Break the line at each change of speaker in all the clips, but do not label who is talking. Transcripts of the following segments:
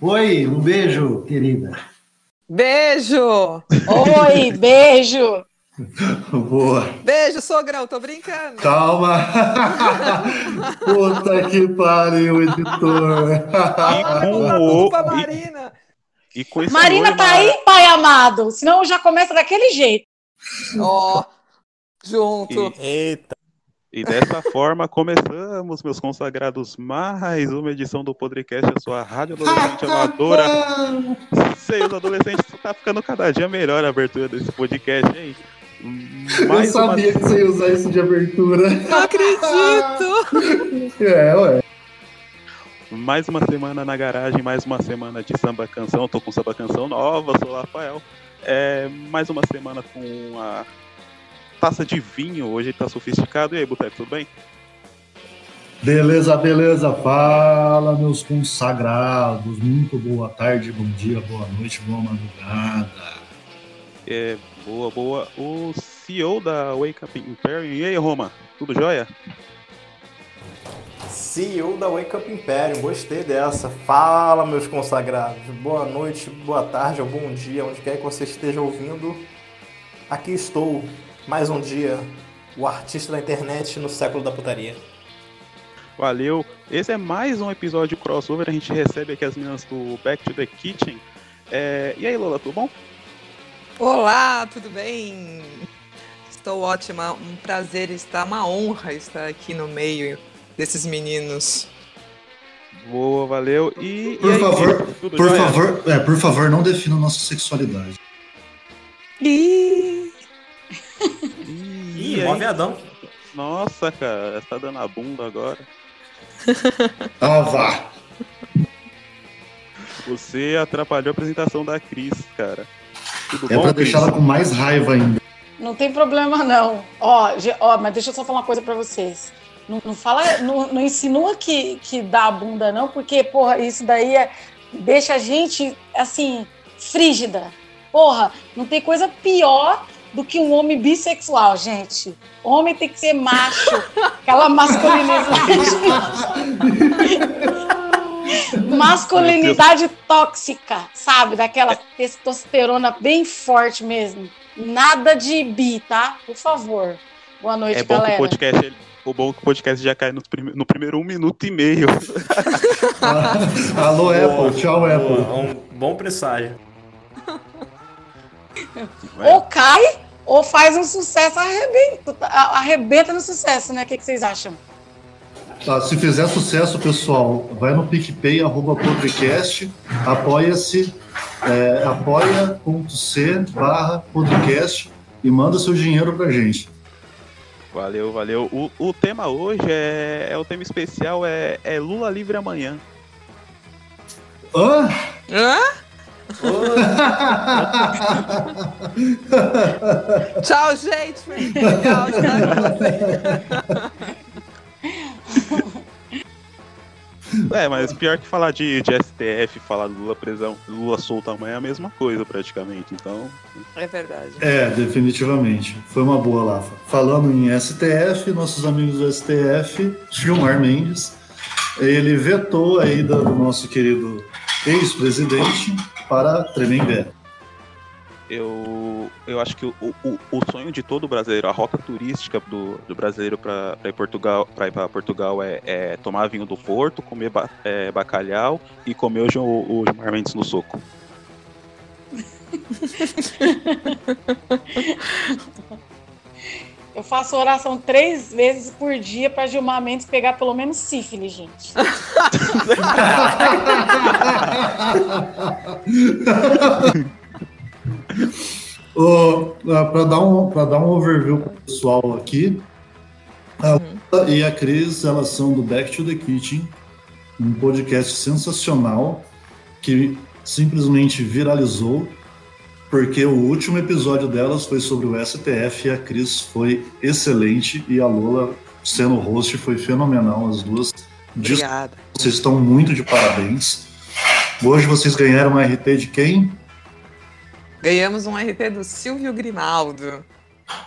Oi, um beijo, querida.
Beijo!
Oi, beijo!
Boa.
Beijo, sogrão, tô brincando.
Calma. Puta que pariu, editor.
E com
Não,
o.
culpa
e-
Marina.
E com esse
Marina tá aí, pai amado? Senão já começa daquele jeito.
Ó, junto.
Eita.
E dessa forma começamos, meus consagrados, mais uma edição do podcast, a sua rádio adolescente amadora. Sei, os adolescentes tá ficando cada dia melhor a abertura desse podcast, hein?
Eu
Mais uma,
sabia que você ia usar isso de abertura.
Não acredito!
É, ué.
mais uma semana na garagem, mais uma semana de samba canção. Tô com samba canção nova, sou o Rafael. É, mais uma semana com a taça de vinho, hoje tá sofisticado. E aí, Boteco, tudo bem?
Beleza, beleza. Fala, meus consagrados. Muito boa tarde, bom dia, boa noite, boa madrugada.
É, boa, boa. O CEO da Wake Up Imperium. E aí, Roma? Tudo jóia?
CEO da Wake Up Imperium, gostei dessa. Fala, meus consagrados. Boa noite, boa tarde ou bom dia, onde quer que você esteja ouvindo. Aqui estou, mais um dia, o artista da internet no século da putaria.
Valeu. Esse é mais um episódio crossover. A gente recebe aqui as meninas do Back to the Kitchen. É, E aí, Lola, tudo bom?
Olá, tudo bem? Estou ótima, um prazer estar, uma honra estar aqui no meio desses meninos.
Boa, valeu. E,
Por
e aí,
favor, Por favor, é, por favor, não defina nossa sexualidade.
Ih,
Ih,
Ih, mó viadão.
Nossa, cara, tá dando a bunda agora.
Ah, vá.
Você atrapalhou a apresentação da Cris, cara. Tudo
É
bom,
pra
Cris?
deixar ela com mais raiva ainda.
Não tem problema, não. Ó, ó mas deixa eu só falar uma coisa pra vocês. Não, não fala, não, não insinua que, que dá a bunda, não, porque, porra, isso daí é, deixa a gente, assim, frígida. Porra, não tem coisa pior do que um homem bissexual, gente. Homem tem que ser macho, aquela masculinidade. masculinidade tóxica, sabe? Daquela testosterona bem forte mesmo. Nada de bi, tá? Por favor. Boa noite,
É bom que
galera.
o podcast, ele- o bom que o podcast já cai no, prime- no primeiro um minuto e meio.
Alô,
Boa,
Apple. Tchau,
boa,
Apple.
um bom presságio.
Ou cai, ou faz um sucesso, arrebenta, arrebenta no sucesso, né? O que, que vocês acham?
Tá, se fizer sucesso, pessoal, vai no PicPay, arroba podcast, apoia-se, é, apoia.c barra podcast e manda seu dinheiro pra gente.
Valeu, valeu. O, o tema hoje é, é o tema especial, é, é Lula livre amanhã.
Hã?
hã? Tchau, gente. Foi legal estar.
É, mas pior que falar de, de STF, falar do Lula prisão, Lula solto amanhã é a mesma coisa praticamente. Então,
É verdade.
É, definitivamente. Foi uma boa, Lafa. Falando em STF, nossos amigos do STF, Gilmar Mendes, ele vetou a ida do nosso querido ex-presidente para Tremembé.
eu, eu acho que o, o, o sonho de todo brasileiro, a rota turística do, do brasileiro para ir Portugal, para ir para Portugal é, é tomar vinho do Porto, comer ba- é, bacalhau e comer o, Gil- o Gilmar Mendes no soco.
Eu faço oração três vezes por dia para Gilmar Mendes pegar pelo menos sífilis, gente.
Para dar, um, pra dar um overview pro pessoal aqui, a Lula e a Cris, elas são do Back to the Kitchen, um podcast sensacional que simplesmente viralizou, porque o último episódio delas foi sobre o STF e a Cris foi excelente e a Lola, sendo host, foi fenomenal. As duas
Obrigada.
vocês estão muito de parabéns. Hoje vocês ganharam um RT de quem?
Ganhamos um RT do Silvio Grimaldo.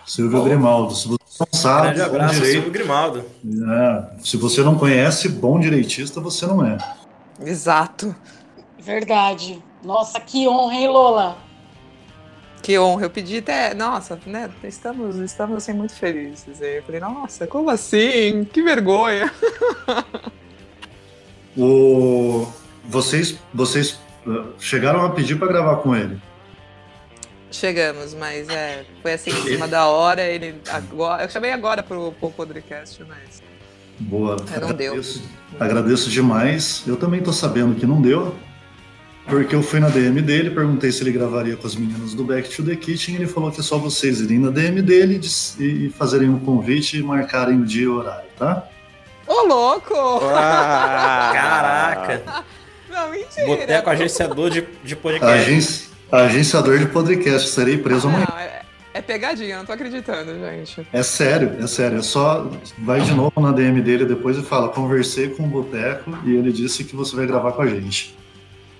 Silvio
Oh.
Grimaldo. Se você não sabe,
Grande abraço,
direito-
Silvio Grimaldo.
É, se você não conhece, bom direitista você não é.
Exato.
Verdade. Nossa, que honra, hein, Lola?
Que honra. Eu pedi até. Nossa, né? Estamos, estamos assim, muito felizes. Eu falei, nossa, como assim? Que vergonha.
O... Vocês, vocês uh, chegaram a pedir para gravar com ele?
Chegamos, mas é, foi assim em cima da hora. Ele agora, eu chamei agora pro, pro podcast, mas.
Boa.
É, não
agradeço,
deu.
Agradeço demais. Eu também tô sabendo que não deu. Porque eu fui na DM dele, perguntei se ele gravaria com as meninas do Back to the Kitchen, e ele falou que é só vocês irem na DM dele e fazerem um convite e marcarem o dia e o horário, tá?
Ô, louco!
Ah, caraca!
Não, mentira!
Boteco agenciador de, de podcast.
Agen agenciador de podcast, serei preso amanhã.
Não, é, é pegadinha, não tô acreditando, gente.
É sério, é sério. É só vai de novo na DM dele depois e fala: conversei com o Boteco e ele disse que você vai gravar com a gente.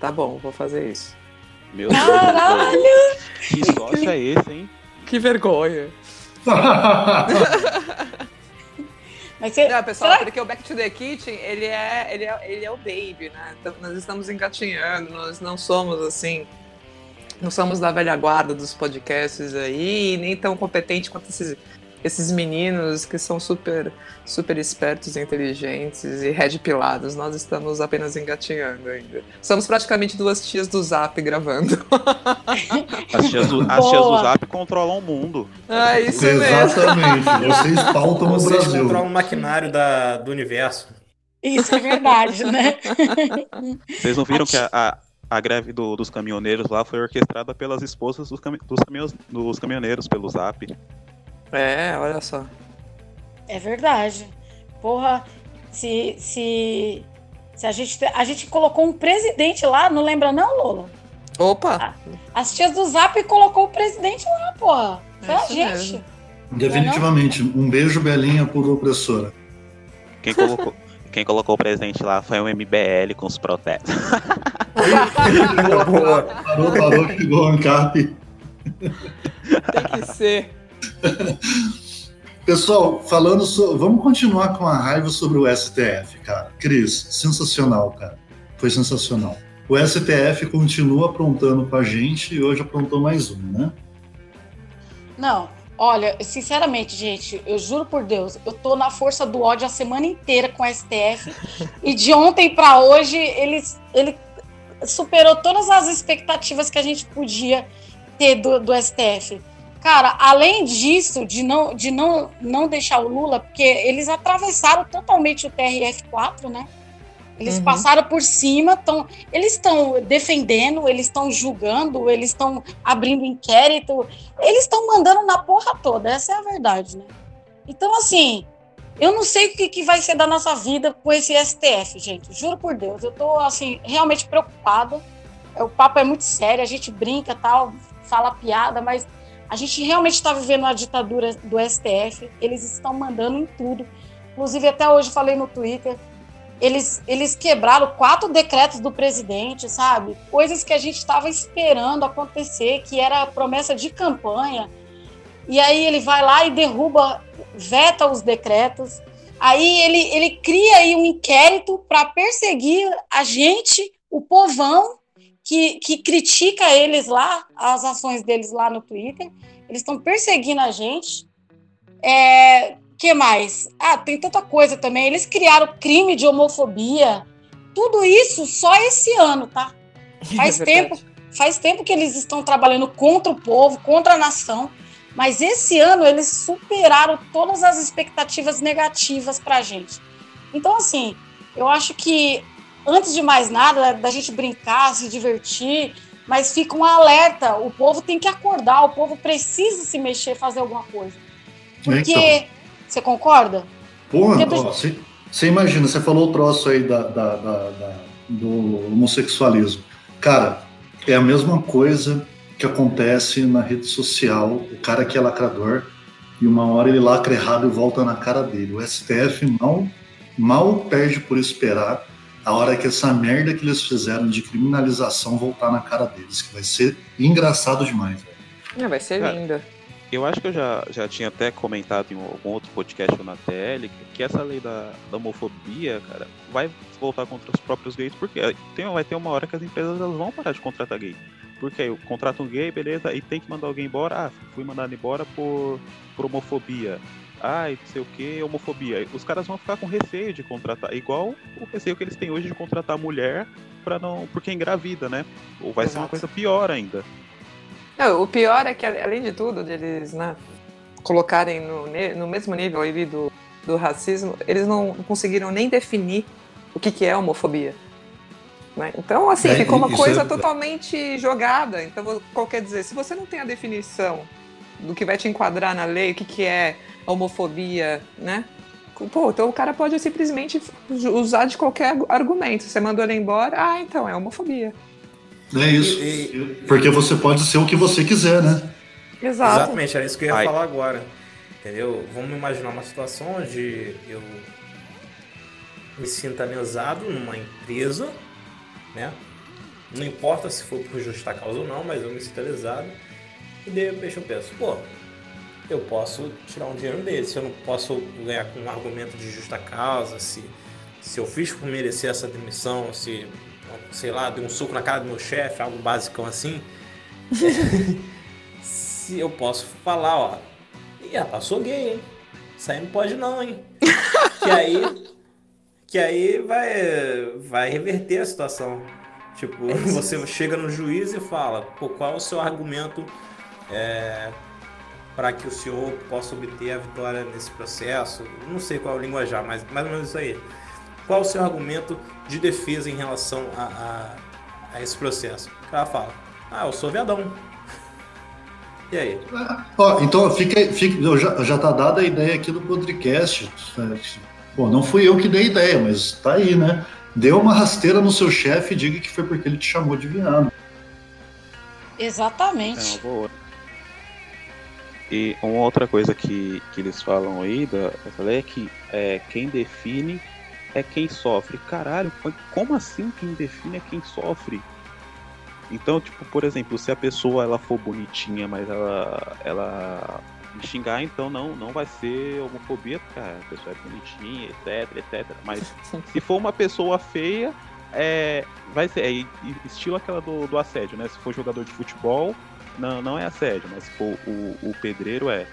Tá bom, vou fazer isso.
Meu
Caralho!
Deus. Que sócio é esse, hein?
Que vergonha.
Mas você,
Não, pessoal,
será-
porque o Back to the Kitchen, ele é, ele é, ele é o baby, né? Então, nós estamos engatinhando, nós não somos assim. Não somos da velha guarda dos podcasts aí, nem tão competente quanto esses, esses meninos que são super, super espertos, inteligentes e red pilados. Nós estamos apenas engatinhando ainda. Somos praticamente duas tias do Zap gravando.
As tias do, as tias do. Zap controlam o mundo.
É isso mesmo.
Exatamente. Vocês pautam o
Vocês
Brasil.
controlam o maquinário da, do universo.
Isso é verdade, né?
Vocês não viram que a, a, a greve do- dos caminhoneiros lá foi orquestrada pelas esposas dos, cami- dos, caminhos- dos caminhoneiros pelo Zap.
É, olha só.
É verdade. Porra, se, se, se a gente. A gente colocou um presidente lá, não lembra, não, Lola?
Opa!
As tias do Zap colocou o presidente lá, porra. Foi
É
a gente.
mesmo.
Definitivamente. Um beijo, Belinha, por opressora.
Quem colocou, quem colocou o presente lá foi o MBL com os protestos.
Boa.
Parou, parou, que igual ANCAP.
Tem que ser.
Pessoal, falando sobre. Vamos continuar com a raiva sobre o STF, cara. Cris, sensacional, cara. Foi sensacional. O STF continua aprontando com a gente e hoje aprontou mais um, né?
Não, olha, sinceramente, gente, eu juro por Deus, eu tô na força do ódio a semana inteira com o STF. e de ontem pra hoje, ele, ele superou todas as expectativas que a gente podia ter do, do STF. Cara, além disso, de não, de não, não deixar o Lula, porque eles atravessaram totalmente o TRF4, né? Eles
Uhum.
passaram por cima, tão, eles estão defendendo, eles estão julgando, eles estão abrindo inquérito, eles estão mandando na porra toda, essa é a verdade, né? Então, assim, eu não sei o que, que vai ser da nossa vida com esse STF, gente. Juro por Deus, eu tô, assim, realmente preocupada. O papo é muito sério, a gente brinca tal, fala piada, mas a gente realmente está vivendo uma ditadura do STF. Eles estão mandando em tudo. Inclusive, até hoje falei no Twitter. Eles, eles quebraram quatro decretos do presidente, sabe? Coisas que a gente estava esperando acontecer, que era promessa de campanha. E aí ele vai lá e derruba, veta os decretos. Aí ele, ele cria aí um inquérito para perseguir a gente, o povão, que, que critica eles lá, as ações deles lá no Twitter. Eles estão perseguindo a gente. É, que mais? Ah, tem tanta coisa também. Eles criaram crime de homofobia. Tudo isso só esse ano, tá? Faz
É
tempo, faz tempo que eles estão trabalhando contra o povo, contra a nação. Mas esse ano eles superaram todas as expectativas negativas para a gente. Então, assim, eu acho que antes de mais nada, da gente brincar, se divertir, mas fica um alerta: o povo tem que acordar, o povo precisa se mexer, fazer alguma coisa. Porque.
Então,
Você concorda?
porra, você você imagina, você falou o troço aí da, da- da- da- do homossexualismo. Cara, é a mesma coisa que acontece na rede social, o cara que é lacrador, e uma hora ele lacra errado e volta na cara dele. O STF mal, mal perde por esperar a hora que essa merda que eles fizeram de criminalização voltar na cara deles, que vai ser engraçado demais. velho.
É, vai ser
É.
linda.
eu acho que eu já, já tinha até comentado em algum outro podcast ou na TL que, que essa lei da, da, homofobia, cara, vai voltar contra os próprios gays, porque tem, vai ter uma hora que as empresas elas vão parar de contratar gay. Porque aí contrata um gay, beleza, e tem que mandar alguém embora. Ah, fui mandado embora por, por homofobia. Ai, não sei o que, homofobia. Os caras vão ficar com receio de contratar, igual o receio que eles têm hoje de contratar mulher para não, porque engravida, né? Ou vai Exato. ser uma coisa pior ainda.
Não, o pior é que, além de tudo, eles né, colocarem no, no mesmo nível ali do, do racismo, eles não conseguiram nem definir o que, que é homofobia. Né? Então, assim, é, ficou uma coisa é... totalmente jogada. Então, qual quer dizer? Se você não tem a definição do que vai te enquadrar na lei, o que, que é homofobia, né? Pô, então o cara pode simplesmente usar de qualquer argumento. Você mandou ele embora, ah, então é homofobia.
É isso. E, e... Porque você pode ser o que você quiser, né?
Exato.
Exatamente, era isso que eu ia Ai. falar agora. Entendeu? Vamos imaginar uma situação onde eu me sinta lesado numa empresa né? Não importa se for por justa causa ou não, mas eu me sinto lesado. E de repente eu penso, pô, eu posso tirar um dinheiro dele. Se eu não posso ganhar com um argumento de justa causa, se, se eu fiz por merecer essa demissão, se, sei lá, dei um soco na cara do meu chefe, algo basicão assim. se eu posso falar, ó, e rapaz, sou gay, hein? Isso aí não pode não, hein? que aí que aí vai, vai reverter a situação. Tipo, é você chega no juiz e fala, pô, qual é o seu argumento é, para que o senhor possa obter a vitória nesse processo? Não sei qual é o linguajar, mas mais ou menos isso aí. Qual é o seu argumento de defesa em relação a, a, a esse processo? O cara fala, ah, eu sou viadão. E aí?
Ó, então fica, fica já, já tá dada a ideia aqui do podcast. Pô, não fui eu que dei ideia, mas tá aí, né? Deu uma rasteira no seu chefe e diga que foi porque ele te chamou de viado.
Exatamente.
É boa. E uma outra coisa que, que eles falam aí da, é que é, quem define é quem sofre. Caralho, como assim quem define é quem sofre? Então, tipo, por exemplo, se a pessoa ela for bonitinha, mas ela, ela me xingar, então não, não vai ser homofobia, porque a pessoa é bonitinha, etc, etc. Mas se for uma pessoa feia, é, vai ser é, estilo aquela do, do assédio, né? Se for jogador de futebol, não, não é assédio, mas se for o, o pedreiro é.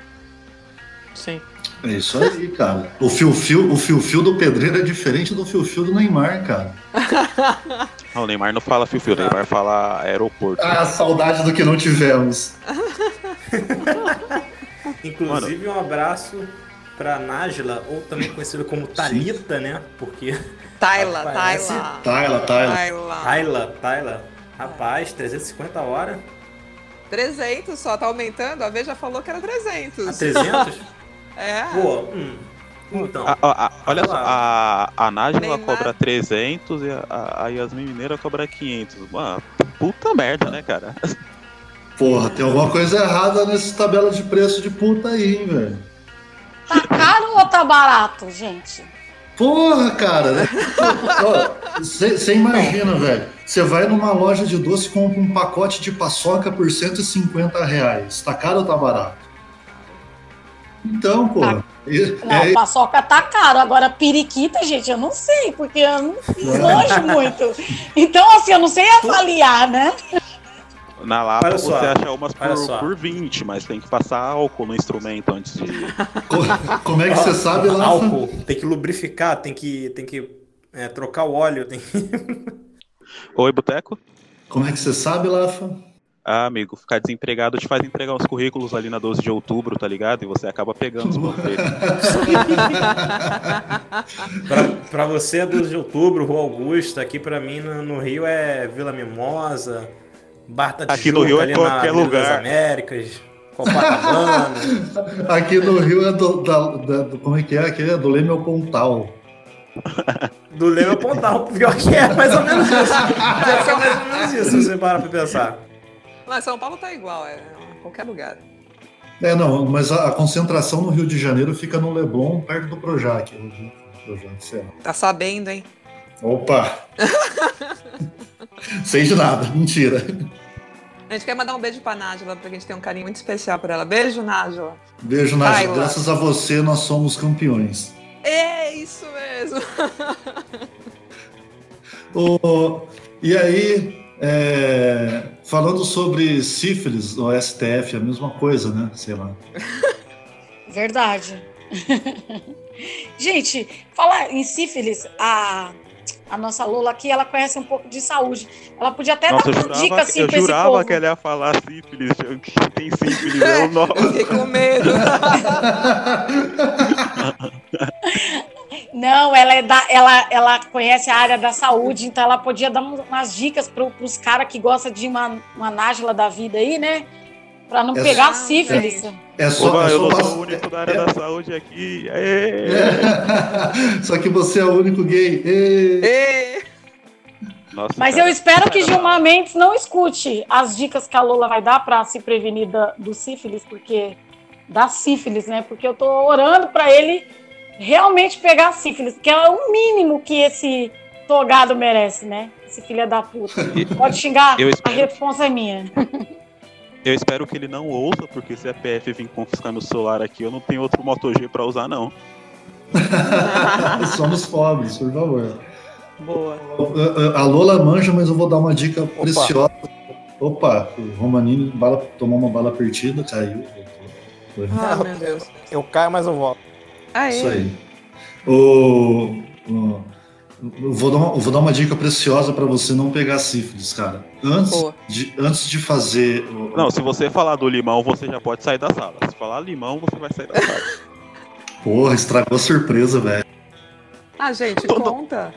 Sim.
É isso aí, cara. O fio-fio o fio -fio do pedreiro é diferente do fio-fio do Neymar, cara.
Não, o Neymar não fala fio-fio, o Neymar fala aeroporto.
Ah, saudade do que não tivemos.
Inclusive, Mano. um abraço pra Nájila, ou também conhecida como Talita, né? Porque.
Taila.
Taila. Taila,
Taila. Taila, Taila. Rapaz, 350 horas.
300 só, tá aumentando? A V já falou que era 300.
A 300?
é.
Pô, hum.
Então, a, a, olha só, a, a Nájila cobra 300 e a, a Yasmin Mineira cobra 500. Mano, puta merda, né, cara?
Porra, tem alguma coisa errada nessa tabela de preço de puta aí, hein, velho.
Tá caro ou tá barato, gente?
Porra, cara. Você imagina, velho. Você vai numa loja de doce e compra um pacote de paçoca por 150 reais. Tá caro ou tá barato? Então, porra. Tá.
Não, é... paçoca tá caro. Agora, periquita, gente, eu não sei, porque eu não é. muito. Então, assim, eu não sei avaliar, né?
Na Lapa você acha umas por, por 20, mas tem que passar álcool no instrumento antes de.
Como é que você sabe lá?
Álcool, tem que lubrificar, tem que, tem que é, trocar o óleo. Tem que...
Oi, Boteco?
Como é que você sabe, Lafa?
Ah, amigo, ficar desempregado te faz entregar os currículos ali na 12 de outubro, tá ligado? E você acaba pegando os panfletos.
pra, pra você é 12 de outubro, Rua Augusta, aqui pra mim no, no Rio é Vila Mimosa, Barta
de Aqui no Rio é qualquer lugar. Das
Américas, Copacabana.
Aqui no Rio é do, da, da, do, como é que é? Aqui é do Leme ao Pontal.
Do Leme ao Pontal, pior que é mais ou menos isso. Pior que é mais ou menos isso, se você para pra pensar.
Mas São Paulo tá igual, é qualquer lugar.
É, não, mas a, a, concentração no Rio de Janeiro fica no Leblon, perto do Projac.
Projac tá sabendo, hein?
Opa! Sei de nada, mentira.
A gente quer mandar um beijo pra Nájula, porque a gente tem um carinho muito especial por ela. Beijo, Nájula.
Beijo, Nájula. Graças a você, nós somos campeões.
É isso mesmo.
o, e aí, é, falando sobre sífilis, o STF, é a mesma coisa, né? Sei lá.
Verdade. Gente, falar em sífilis, a, a nossa Lula aqui, ela conhece um pouco de saúde. Ela podia até
nossa,
dar uma dica assim
Eu
pra
jurava
esse povo.
que ela ia falar sífilis, que tem sífilis, é o nome.
Fiquei com medo.
Não, ela, é da, ela, ela conhece a área da saúde, então ela podia dar umas dicas para os caras que gostam de uma, uma nájula da vida aí, né? Para não
É
pegar
só-
sífilis.
É só,
Oba,
é
eu
só pass-
sou o único da área
é-
da saúde aqui.
É- Só que você é o único gay.
Nossa,
Mas
cara,
eu espero que Gilmar Mendes não escute as dicas que a Lula vai dar para se prevenir da- do sífilis, porque da sífilis, né? Porque eu tô orando para ele realmente pegar sífilis, que é o mínimo que esse togado merece, né? Esse filho da puta. Pode xingar,
Eu
a resposta é minha.
Eu espero que ele não ouça, porque se a PF vir confiscar meu celular aqui, eu não tenho outro Moto G pra usar, não.
Somos pobres, por favor.
Boa.
A Lola manja, mas eu vou dar uma dica preciosa. Opa, o Romanini bala, tomou uma bala perdida, caiu. Foi.
Ah, meu Deus.
Eu caio, mas eu volto.
Aê.
Isso aí. O, o- vou, dar uma, eu vou dar uma dica preciosa para você não pegar sífilis, cara. Antes,
Boa.
de, antes de fazer.
Não, se você falar do limão, você já pode sair da sala. Se falar limão, você vai sair da sala.
Porra, estragou a surpresa, velho.
Ah, gente,
Todo-
conta.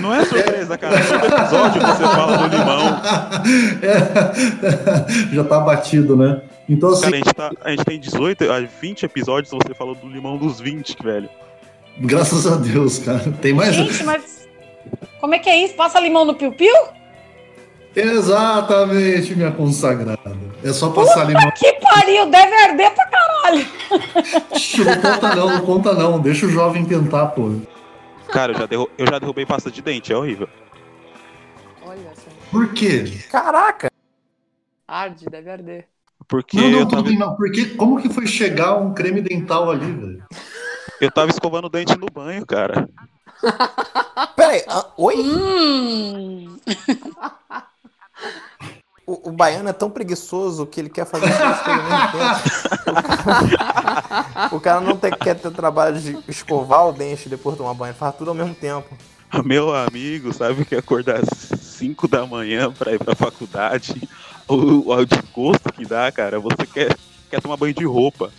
Não é surpresa, cara. Todo episódio você fala do limão.
É, já tá batido, né? Então, assim,
Cara, a gente, tá, a gente tem 18, a 20 episódios, você falou do limão dos 20, velho.
Graças a Deus, cara. Tem mais.
Gente, mas como é que é isso? Passa limão no piu-piu?
Exatamente, minha consagrada. É só passar limão.
Que pariu, deve arder pra caralho.
Não conta não, não conta não. Deixa o jovem tentar, pô.
Cara, eu já, derru- eu já derrubei pasta de dente, é horrível.
Olha só.
Por quê?
Caraca!
Arde, deve arder.
Porque
Não, não,
eu,
tudo
tava,
bem, não. Porque, como que foi chegar um creme dental ali, velho?
Eu tava escovando o dente no banho, cara.
Peraí, ah, oi?
Hum.
O, o baiano é tão preguiçoso que ele quer fazer as coisas ao mesmo tempo. O cara não tem- quer ter trabalho de escovar o dente depois de tomar banho, faz tudo ao mesmo tempo.
Meu amigo, sabe que acordar às 5 da manhã pra ir pra faculdade, o, o desgosto que dá, cara, você quer, quer tomar banho de roupa.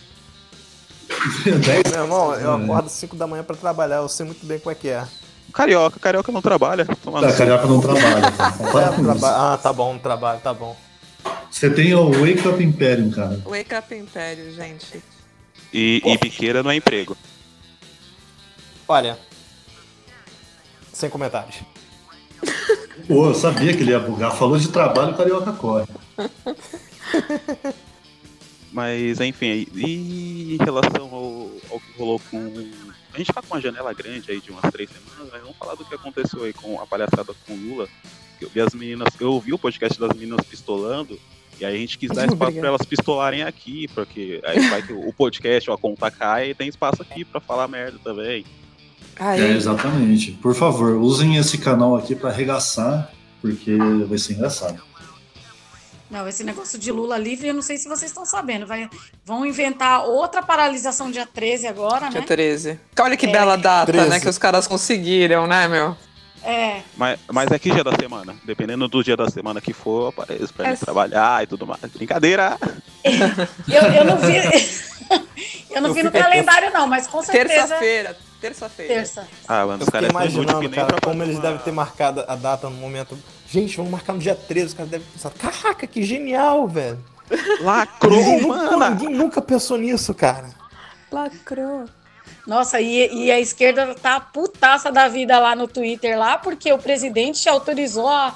Meu irmão, eu
É.
acordo 5 da manhã pra trabalhar, eu sei muito bem como é que é.
Carioca, carioca não trabalha. Toma
Tá, carioca não trabalha. Não
É, traba- Ah, tá bom, no trabalho, tá bom.
Você tem o Wake Up Imperium, cara.
Wake Up Império, gente.
E, e biqueira não é emprego.
Olha, sem comentários.
Pô, eu sabia que ele ia bugar. Falou de trabalho, o carioca corre.
Mas, enfim, e em relação ao, ao que rolou com. A gente tá com uma janela grande aí de umas três semanas, mas vamos falar do que aconteceu aí com a palhaçada com o Lula. Eu vi as meninas, eu ouvi o podcast das meninas pistolando, e aí a gente quis dar espaço pra elas pistolarem aqui, porque aí vai que o podcast ou a conta cai e tem espaço aqui pra falar merda também.
Aí,
É, exatamente. Por favor, usem esse canal aqui pra arregaçar, porque vai ser engraçado.
Não, esse negócio de Lula livre, eu não sei se vocês estão sabendo. Vai, vão inventar outra paralisação dia 13 agora,
dia
né?
13. Olha que
É.
bela data,
13.
né? Que os caras conseguiram, né, meu?
É.
Mas, mas é que dia da semana? Dependendo do dia da semana que for, eu apareço pra
É.
ir trabalhar e tudo mais. Brincadeira!
Eu, eu não vi. eu não
Eu
vi no calendário, não, mas com certeza.
Terça-feira. Terça-feira.
Terça.
Ah, mano,
Eu
os caras
imaginando, cara, como eles devem ter marcado a data no momento. Gente, vamos marcar no dia 13, os caras devem pensar, caraca, que genial, velho.
Lacrou,
Ninguém, nunca-
mano!
ninguém nunca pensou nisso, cara.
Lacrou.
Nossa, e, e a esquerda tá putaça da vida lá no Twitter, lá, porque o presidente autorizou a,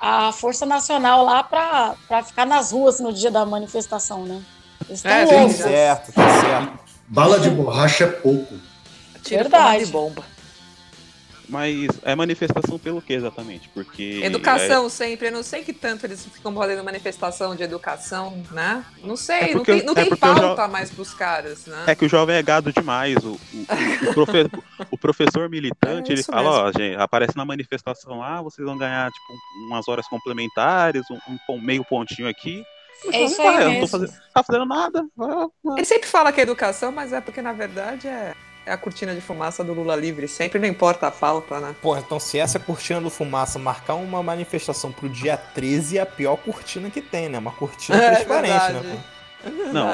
a Força Nacional lá pra, pra ficar nas ruas no dia da manifestação, né? Eles estão
É,
Tá
loucos.
gente,
certo, tá certo.
Bala de borracha é pouco.
Tira
Verdade.
porra de bomba.
Mas é manifestação pelo que exatamente? Porque.
Educação é... sempre. Eu não sei que tanto eles ficam fazendo manifestação de educação, né? Não sei,
é
não tem, não é tem pauta
jo...
mais pros caras, né?
É que o jovem é gado demais. O, o, o, profe... o professor militante, é ele fala, mesmo. ó, gente, aparece na manifestação lá, ah, vocês vão ganhar, tipo, umas horas complementares, um, um meio pontinho aqui.
É isso aí mesmo.
Não tô fazendo, tá fazendo nada.
Ele sempre fala que é educação, mas é porque, na verdade, é é a cortina de fumaça do Lula livre, sempre não importa a falta, né?
Porra, então se essa cortina do fumaça marcar uma manifestação pro dia 13, é a pior cortina que tem, né? Uma cortina é, transparente, né?
É não,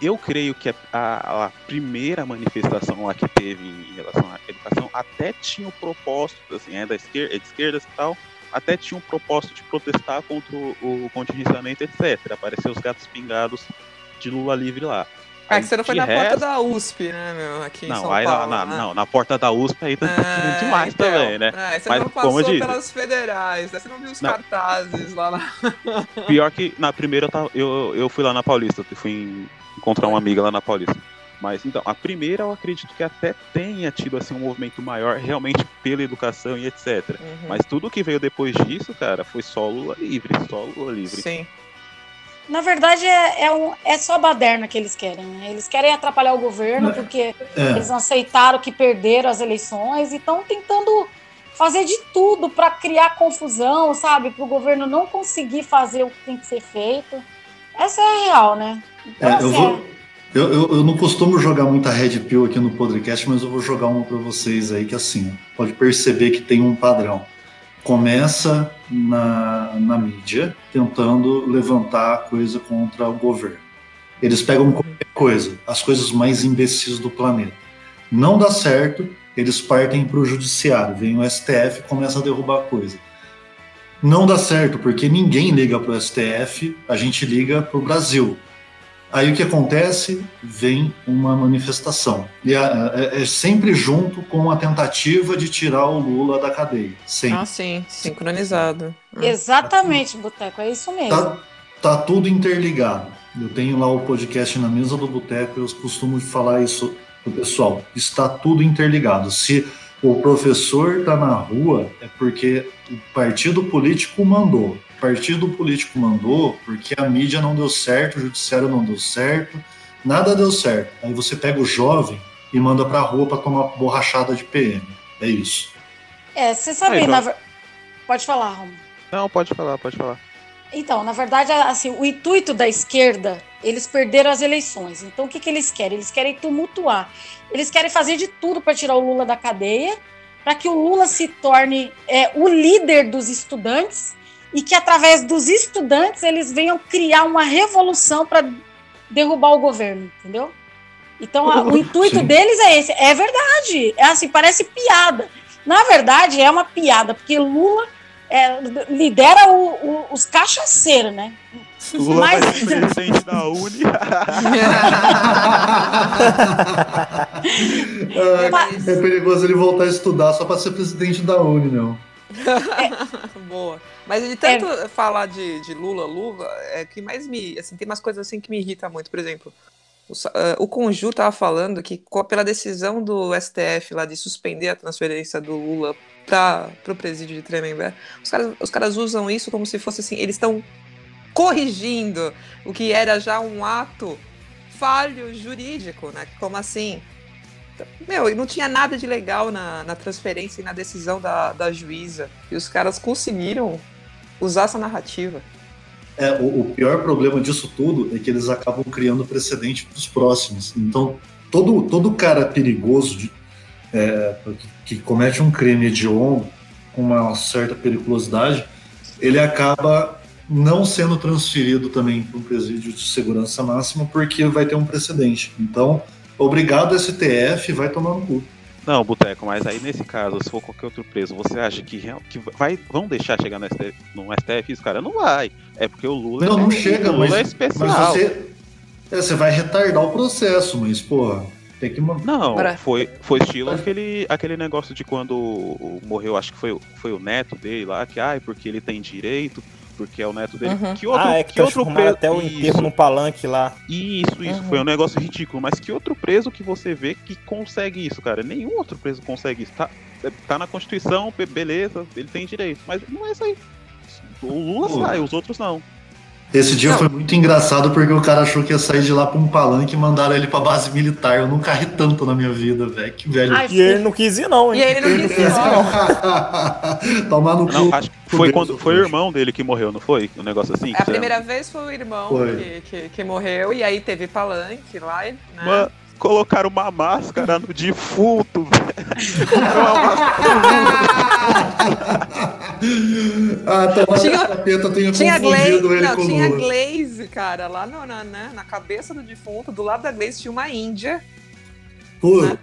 eu creio que a, a, a, primeira manifestação lá que teve em relação à educação até tinha o propósito, assim, é da esquerda, é de esquerdas e tal, até tinha um propósito de protestar contra o, o contingenciamento, etc. Apareceu os gatos pingados de Lula livre lá.
É que você não foi na resto... porta da USP, né, meu? Aqui
não,
em São
aí
Paulo.
Na, né? Não, na porta da USP aí tá é, demais então, também, né?
É, você Mas, não passou pelas federais, né? Você não viu os não. cartazes lá na.
Pior que na primeira eu, eu fui lá na Paulista, eu fui encontrar uma amiga lá na Paulista. Mas então, a primeira eu acredito que até tenha tido assim um movimento maior realmente pela educação e etc. Uhum. Mas tudo que veio depois disso, cara, foi só Lula livre, só Lula livre.
Sim.
Na verdade, é, é, um, é só baderna que eles querem. Né? Eles querem atrapalhar o governo porque é. eles não aceitaram que perderam as eleições e estão tentando fazer de tudo para criar confusão, sabe? Para o governo não conseguir fazer o que tem que ser feito. Essa é a real, né?
Então, é, assim, eu, vou, eu, eu, eu, não costumo jogar muita Red Pill aqui no podcast, mas eu vou jogar uma para vocês aí que assim, pode perceber que tem um padrão começa na, na mídia tentando levantar coisa contra o governo. Eles pegam qualquer coisa, as coisas mais imbecis do planeta. Não dá certo, eles partem para o judiciário, vem o STF e começa a derrubar coisa. Não dá certo, porque ninguém liga para o STF, a gente liga para o Brasil. Aí o que acontece? Vem uma manifestação. E é, é, é, sempre junto com a tentativa de tirar o Lula da cadeia. Sempre.
Ah, sim, sincronizado.
Exatamente, Boteco, é isso mesmo.
Tá, tá tudo interligado. Eu tenho lá o podcast na mesa do Boteco, eu costumo falar isso pro pessoal. Está tudo interligado. Se o professor está na rua, é porque o partido político mandou partido político mandou porque a mídia não deu certo, o judiciário não deu certo, nada deu certo. Aí você pega o jovem e manda pra rua para tomar borrachada de PM. É isso.
É, você sabe, Aí, na... pode falar, Romulo.
Não, pode falar, pode falar.
Então, na verdade, assim, o intuito da esquerda, eles perderam as eleições. Então, o que, que eles querem? Eles querem tumultuar. Eles querem fazer de tudo para tirar o Lula da cadeia, para que o Lula se torne é, o líder dos estudantes e que através dos estudantes eles venham criar uma revolução para derrubar o governo, entendeu? Então a, o intuito Sim. deles é esse. É verdade. É assim, parece piada. Na verdade, é uma piada, porque Lula é, lidera o, o, os cachaceiros, né?
Lula Mas... vai ser presidente da Uni.
Mas... É perigoso ele voltar a estudar só para ser presidente da Uni, não.
É. Boa. Mas de tanto é... falar de, de Lula, Lula, é que mais me. Assim, tem umas coisas assim que me irritam muito. Por exemplo, o, uh, o Conju estava falando que pela decisão do STF lá de suspender a transferência do Lula para o presídio de Tremembé, os caras, os caras usam isso como se fosse assim, eles estão corrigindo o que era já um ato falho jurídico, né? Como assim? Meu, não tinha nada de legal na, na transferência e na decisão da, da juíza. E os caras conseguiram usar essa narrativa.
É, o, o pior problema disso tudo é que eles acabam criando precedente para os próximos. Então, todo, todo cara perigoso de, é, que, que comete um crime hediondo com uma certa periculosidade, ele acaba não sendo transferido também para um presídio de segurança máxima porque vai ter um precedente. Então, Obrigado, STF, vai tomar no cu.
Não, Boteco, mas aí nesse caso, se for qualquer outro preso, você acha que, que vai, vão deixar chegar no STF, no STF isso, cara? Não vai. É porque o Lula,
não,
é,
não chega,
o Lula
mas,
é especial.
Mas você, é, você vai retardar o processo, mas, porra, tem que
Não, foi, foi estilo aquele, aquele negócio de quando morreu, acho que foi, foi o neto dele lá, que, ai, porque ele tem direito porque é o neto dele.
Uhum. Que outro, ah, é que, que outro preso até o enterro isso. no palanque lá.
Isso, isso, uhum. foi um negócio ridículo. Mas que outro preso que você vê que consegue isso, cara? Nenhum outro preso consegue isso. Tá, tá na Constituição, beleza, ele tem direito. Mas não é isso aí. O Lula sai, os outros não.
Esse dia
Não.
foi muito engraçado porque o cara achou que ia sair de lá pra um palanque e mandaram ele pra base militar. Eu nunca ri tanto na minha vida, velho. Que velho.
Ai,
E ele não quis ir, não, hein?
E ele não quis ir, não.
Tomar no
Não,
cu.
acho que foi quando foi o irmão dele que morreu, não foi? Um negócio assim?
A primeira vez foi o irmão
Foi.
que, que, que morreu, e aí teve palanque lá, né?
Mano, colocaram uma máscara no defunto, velho. Colocaram uma máscara
ah, tomar
Tinha-
capeta, tenho
Tinha glaze,
ele
não,
com
tinha
Lula.
glaze, cara, lá no, na, né, na cabeça do defunto, do lado da glaze tinha uma índia.
Puta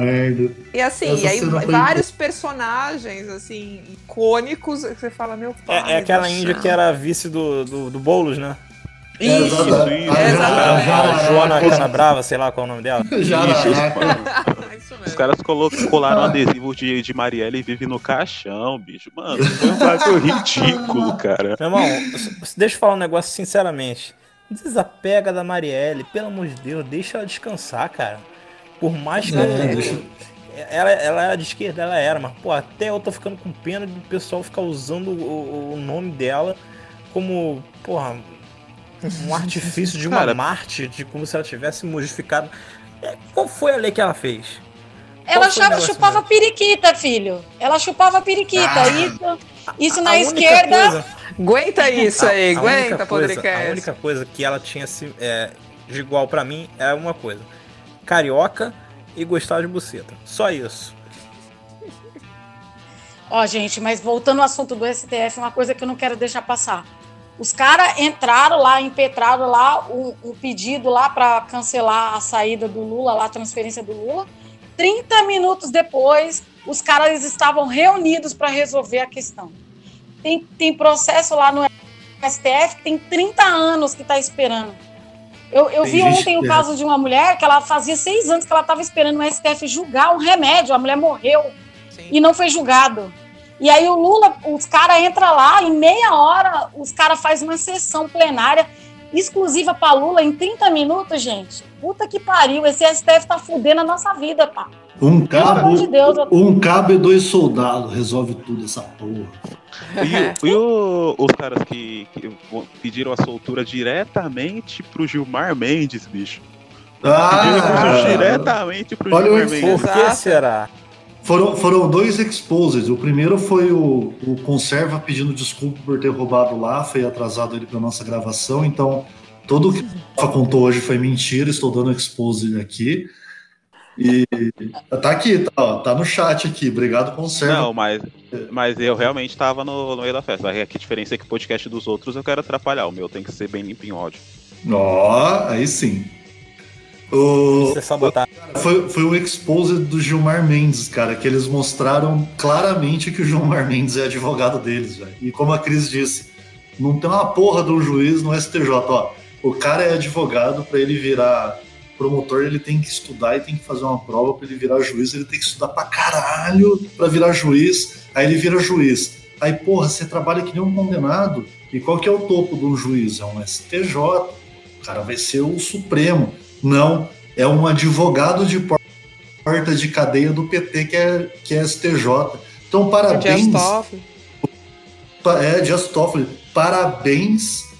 merda.
E assim, e aí
foi
vários personagens, assim, icônicos, que você fala, meu pai.
É, é aquela índia que era vice do, do, do Boulos, né?
É,
Isso,
exata-
isso.
Exatamente.
a Joana
Jararaca.
Canabrava, sei lá qual é o nome dela.
Jararaca.
isso
Os
mesmo.
caras colo- colaram adesivo de, de Marielle vive no caixão, bicho. Mano, foi um bagulho ridículo, cara.
Meu irmão, deixa eu falar um negócio sinceramente. Desapega da Marielle, pelo amor de Deus, deixa ela descansar, cara. Por mais que
É,
ela,
deixa-
ela, ela era de esquerda, ela era, mas pô, até eu tô ficando com pena do pessoal ficar usando o, o nome dela como, porra, um artifício de uma
Cara.
Marte, de como se ela tivesse modificado. É, Qual foi a lei que ela fez?
Ela
Qual foi o
chava,
negócio
chupava
dela?
periquita, filho. Ela chupava periquita.
Ah.
Isso, isso na
A
esquerda.
coisa-
Aguenta isso aí,
A-
aguenta,
coisa-
podcast.
A única coisa que ela tinha se- é, de igual pra mim é uma coisa: carioca e gostar de buceta. Só isso.
Ó, gente, mas voltando ao assunto do STF, uma coisa que eu não quero deixar passar. Os caras entraram lá, impetraram lá um, um pedido lá para cancelar a saída do Lula, lá a transferência do Lula. 30 minutos depois, os caras estavam reunidos para resolver a questão. Tem, tem processo lá no STF que tem 30 anos que está esperando. Eu, eu vi ontem o
que-
caso de uma mulher que ela fazia seis anos que ela estava esperando o STF julgar um remédio. A mulher morreu
Sim.
e não foi julgado. E aí o Lula, os caras entram lá, em meia hora, os caras fazem uma sessão plenária exclusiva para Lula em 30 minutos, gente. Puta que pariu, esse STF tá fudendo a nossa vida, pá.
Um
Pelo amor de
cabo,
Deus, eu-
um cabo e dois soldados resolve tudo essa porra.
E, e o- os caras que, que pediram a soltura diretamente pro Gilmar Mendes, bicho. Pediram
Ah,
diretamente pro
Olha o
Gilmar Mendes.
Por que será?
Foram, foram dois exposes. O primeiro foi o, o Conserva pedindo desculpa por ter roubado lá, foi atrasado ele para nossa gravação, então tudo o que o contou hoje foi mentira, estou dando expose aqui. E tá aqui, tá, ó, tá no chat aqui. Obrigado, Conserva.
Não, mas, mas eu realmente tava no, no meio da festa. A que diferença é que o podcast dos outros eu quero atrapalhar. O meu tem que ser bem limpo em ódio.
Ó, aí sim. O,
Isso é.
Foi, foi um expose do Gilmar Mendes, cara, que eles mostraram claramente que o Gilmar Mendes é advogado deles, velho. E como a Cris disse, não tem uma porra de um juiz no STJ, ó. O cara é advogado, para ele virar promotor, ele tem que estudar e tem que fazer uma prova para ele virar juiz, ele tem que estudar pra caralho pra virar juiz, aí ele vira juiz. Aí, porra, você trabalha que nem um condenado, e qual que é o topo de um juiz? É um STJ. O cara vai ser o Supremo. Não, é um advogado de porta de cadeia do PT que é, que é STJ. Então,
O
parabéns.
Toffoli.
É, Dias Toffoli. Parabéns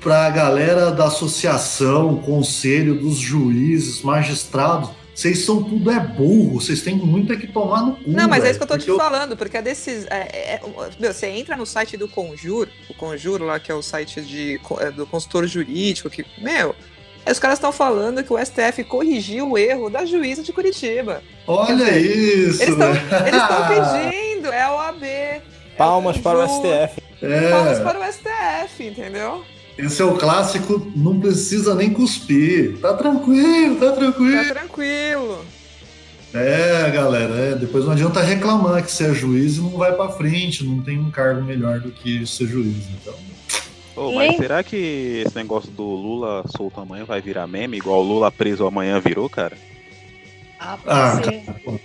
para a galera da associação, conselho dos juízes, magistrados. Vocês são tudo é burro, vocês têm muito é que tomar no cu.
Não, mas é
velho,
isso que eu tô te
porque
falando, porque a decisão. É, é- meu, você entra no site do Conjuro, o Conjuro lá, que é o site de, é, do consultor jurídico, que, meu, aí os caras estão falando que o STF corrigiu o erro da juíza de Curitiba.
Olha isso.
Eles estão estão pedindo, é a OAB. é
Palmas para o STF.
Palmas
É,
para o STF, entendeu?
esse é o clássico, não precisa nem cuspir. Tá tranquilo, tá tranquilo.
Tá tranquilo.
É, galera, é, depois não adianta reclamar que você é juiz e não vai pra frente, não tem um cargo melhor do que ser juiz. Então,
Ô, mas
Lem-
será que esse negócio do Lula solto amanhã vai virar meme, igual o Lula preso amanhã virou, cara?
Ah,
Ah, pô,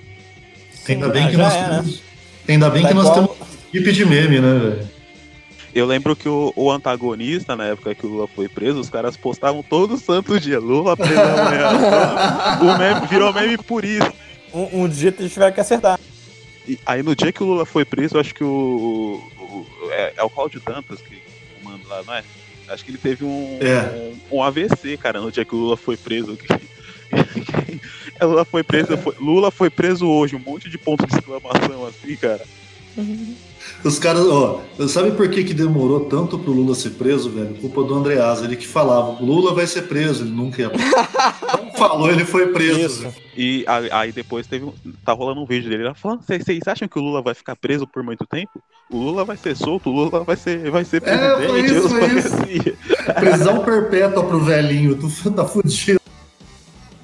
ainda bem
Ah,
que nós
é,
temos, ainda bem
Tá
que nós
igual-
temos equipe de meme, né, velho?
Eu lembro que o, o antagonista, na época que o Lula foi preso, os caras postavam todo santo dia, Lula preso amanhã. o meme virou meme por isso.
Um, um dia eles tiveram que acertar.
E aí no dia que o Lula foi preso, eu acho que o. o- é, é o Cláudio Dantas que lá, não é? Acho que ele teve um,
É.
um, um AVC, cara, no dia que o Lula foi preso. Lula foi preso, foi- Lula foi preso hoje, um monte de pontos de exclamação assim, cara.
Os caras, ó, sabe por que, que demorou tanto pro Lula ser preso, velho? Culpa do Andreasa, ele que falava, Lula vai ser preso, ele nunca ia. Não falou, ele foi preso.
Isso.
E aí, aí depois teve um- tá rolando um vídeo dele lá falando, vocês acham que o Lula vai ficar preso por muito tempo? O Lula vai ser solto, o Lula vai ser, vai ser
É, foi
presidente.
isso, foi isso.
parecia.
Prisão perpétua pro velhinho, tu tá fudido.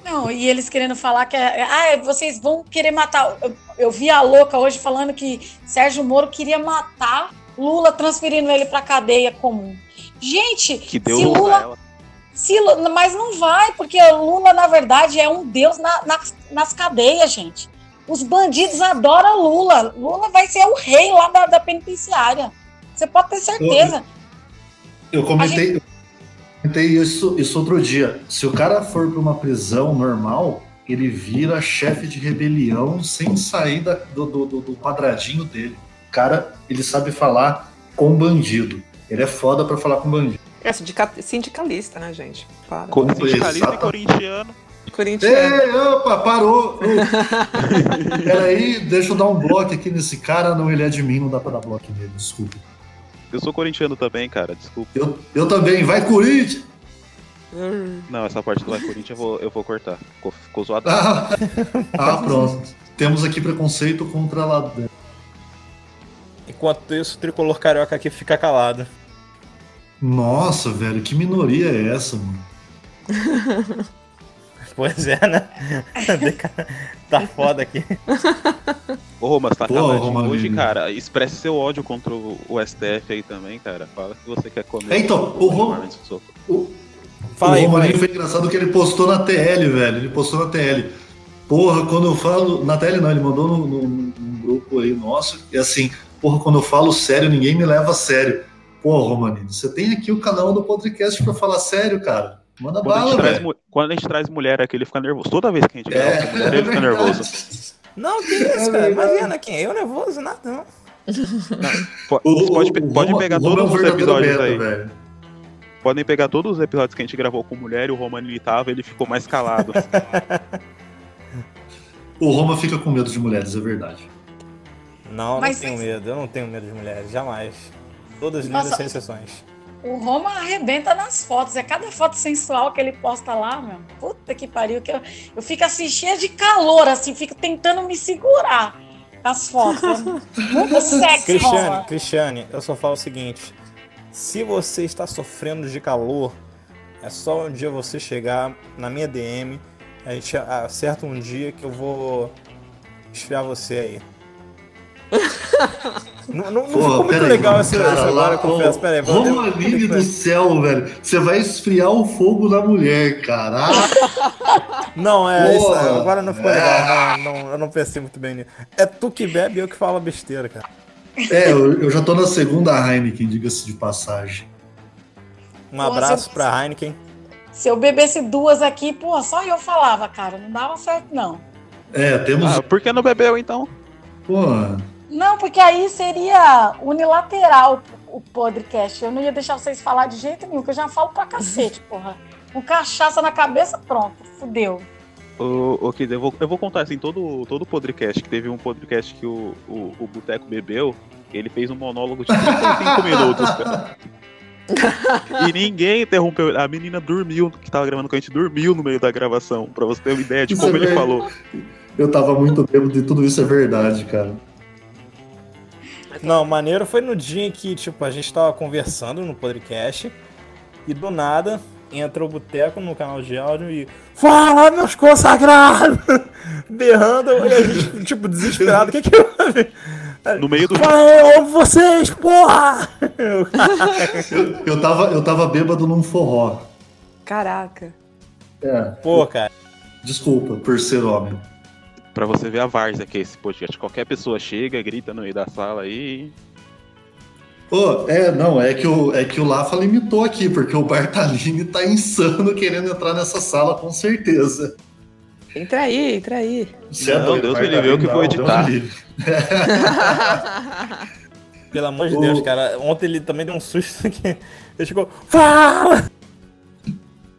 Não, e eles querendo falar que é, ah, vocês vão querer matar. Eu, eu vi a louca hoje falando que Sérgio Moro queria matar Lula, transferindo ele para cadeia comum. Gente,
Que deu
se Lula, se mas não vai, porque Lula, na verdade, é um deus na- nas- nas cadeias, gente. Os bandidos adoram Lula. Lula vai ser o rei lá da, da penitenciária. Você pode ter certeza.
Eu comentei, eu comentei isso, isso outro dia. Se o cara for pra uma prisão normal, ele vira chefe de rebelião sem sair da- do, do- do- quadradinho dele. O cara, ele sabe falar com bandido. Ele é foda pra falar com bandido.
É sindica- sindicalista, né, gente? Para.
Co-
Exato.
Sindicalista e corintiano.
Corintiano.
Ei, opa, parou! Peraí, deixa eu dar um bloco aqui nesse cara. Não, ele é de mim, não dá pra dar bloco nele, desculpa.
Eu sou corintiano também, cara, desculpa.
Eu, eu também, vai Corinthians!
Não, essa parte do Vai Corinthians eu vou, eu vou cortar. Ficou, ficou zoado.
Ah, ah, pronto. Temos aqui preconceito contra a ladrão.
Enquanto isso, o tricolor carioca aqui fica calado.
Nossa, velho, que minoria é essa, mano?
Pois é, né? tá foda aqui.
Ô, Romas, tá
Pô,
caladinho
Romarinho.
hoje, cara. Expresse seu ódio contra o, o STF aí também, cara. Fala que você quer comer.
É, então, o
Soto.
O,
Fala
o
aí, aí.
foi engraçado que ele postou na TL, velho. Ele postou na TL. Porra, quando eu falo. Na TL não, ele mandou num grupo aí nosso. E assim, porra, quando eu falo sério, ninguém me leva a sério. Porra, Romaninho, você tem aqui o canal do podcast pra falar sério, cara. Manda
Quando a, gente
bala,
traz, mu- quando a gente traz mulher aqui, ele fica nervoso. Toda vez que a gente grava
É,
com mulher, ele fica nervoso.
Não, que isso, cara. Imagina quem? Eu nervoso, nada não.
Po-
O-
podem
o-
pe-
o
pegar todos os episódios aí.
velho.
Podem pegar todos os episódios que a gente gravou com mulher e o Romano ele tava, ele ficou mais calado.
O Roma fica com medo de mulheres, é verdade.
Não,
Mas
não tenho medo. Eu não tenho medo de mulheres, jamais. Todas sem exceções.
O Roma arrebenta nas fotos. É cada foto sensual que ele posta lá, meu. Puta que pariu. Que eu, eu fico assim, cheia de calor, assim, fico tentando me segurar as fotos. Muito sexy,
Cristiane,
Roma.
Cristiane, eu só falo o seguinte: se você está sofrendo de calor, é só um dia você chegar na minha DM, a gente acerta um dia que eu vou esfriar você aí. Não não, não ficou muito
peraí,
legal esse,
cara,
agora,
lá,
eu confesso. Pera aí, eu-
do céu, velho. Você vai esfriar o fogo da mulher, cara. Ah,
Não, é, isso,
Porra.
agora não ficou legal. Não, não, eu não pensei muito bem nisso. É tu que bebe e eu que falo besteira, cara.
é, eu, eu já tô na segunda Heineken, diga-se de passagem.
Um abraço
você-
pra Heineken.
Se eu bebesse duas aqui, pô, só eu falava, cara. Não dava certo, não.
É, temos.
ah, por que não bebeu então?
Pô,
Não, porque aí seria unilateral o podcast. Eu não ia deixar vocês falar de jeito nenhum, que eu já falo pra cacete, porra. Com cachaça na cabeça, pronto, fudeu.
Ô, ô, Kid, eu vou, eu vou contar assim, todo, todo podcast, que teve um podcast que o, o, o Boteco bebeu, ele fez um monólogo de 35 minutos, cara. E ninguém interrompeu. A menina dormiu, que tava gravando com a gente, dormiu no meio da gravação, pra você ter uma ideia de
Isso
como
é
ele falou.
eu tava muito bêbado e tudo isso é verdade, cara.
Não, maneiro foi no dia em que, tipo, a gente tava conversando no podcast e do nada entra o Boteco no canal de áudio e Fala, meus consagrados! Berrando e a gente, tipo, desesperado. O que que eu...
No meio do.
Fala, eu amo vocês, porra!
Eu, eu, tava, eu tava bêbado num forró.
Caraca.
É,
Pô, cara.
desculpa por ser homem.
Pra você ver a várzea que é esse podcast. Qualquer pessoa chega, grita no meio da sala aí.
Pô, é, não, é que o, é que o Lafa limitou aqui, porque o Bartalini tá insano querendo entrar nessa sala com certeza.
Entra aí, entra aí.
Você é
Não,
doido,
Deus me livre, eu que vou editar.
Pelo amor de
O-
Deus, cara. Ontem ele também deu um susto que ele ficou. Fala!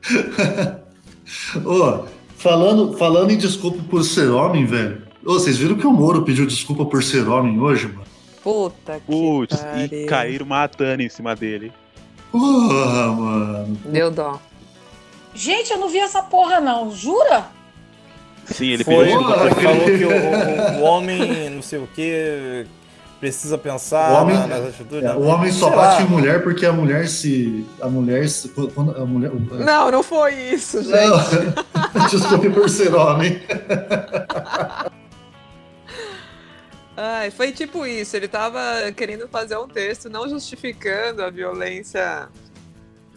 Ô, falando, falando em desculpa por ser homem, velho. Ô, vocês viram que o Moro pediu desculpa por ser homem hoje, mano?
Puta que
Putz, e
pariu.
caíram matando em cima dele.
Porra, mano.
Deu dó.
Gente, eu não vi essa porra, não. Jura?
Sim, ele
Foi,
pediu
ele falou que o, o- o homem, não sei o que, precisa pensar
O homem-
na- nas atitudes.
É, o homem só
Sei
bate
lá.
em mulher porque a mulher se. A mulher se. Quando a mulher.
Não, não foi isso, gente.
Não. Desculpe por ser homem.
Ai, foi tipo isso. Ele tava querendo fazer um texto não justificando a violência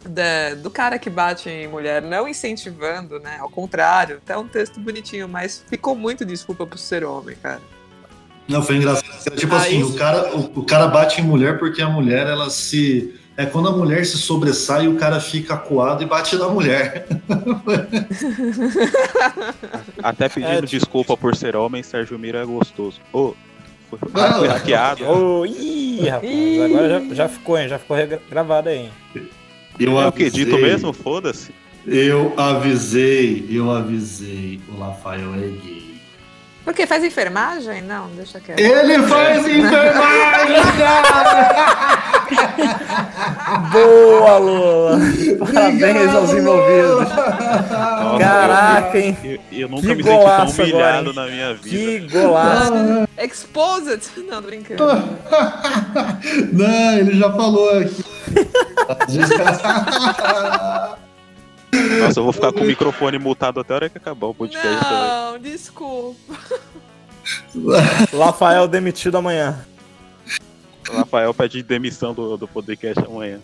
da- do cara que bate em mulher, não incentivando, né? Ao contrário, até um texto bonitinho, mas ficou muito desculpa por ser homem, cara.
Não, foi engraçado. Era Tipo
Ah,
assim, o cara, o, o cara bate em mulher porque a mulher, ela se. É quando a mulher se sobressai, o cara fica acuado e bate na mulher.
Até pedindo
É, tipo-
desculpa por ser homem, Sérgio Miro é gostoso. Ô, foi,
Não.
foi hackeado.
Ô, ih, rapaz,
Ih.
agora já, já ficou, hein? Já ficou gravado aí.
Eu
É o que?
avisei-
Dito mesmo? Foda-se.
Eu avisei, eu avisei. O Rafael é gay.
Por quê? Faz enfermagem? Não, deixa quieto.
Ele faz enfermagem,
Boa, Lula! Parabéns aos envolvidos.
Nossa,
Caraca, hein?
Eu, eu- nunca
Que
me senti tão
golaço
humilhado
agora,
na minha vida.
Que golaço!
Exposed! Não, tô brincando.
Não, ele já falou aqui.
Nossa, eu vou ficar com o microfone multado até a hora que acabar o podcast também.
Não, desculpa.
Rafael demitido amanhã.
Rafael pede demissão do, do podcast amanhã.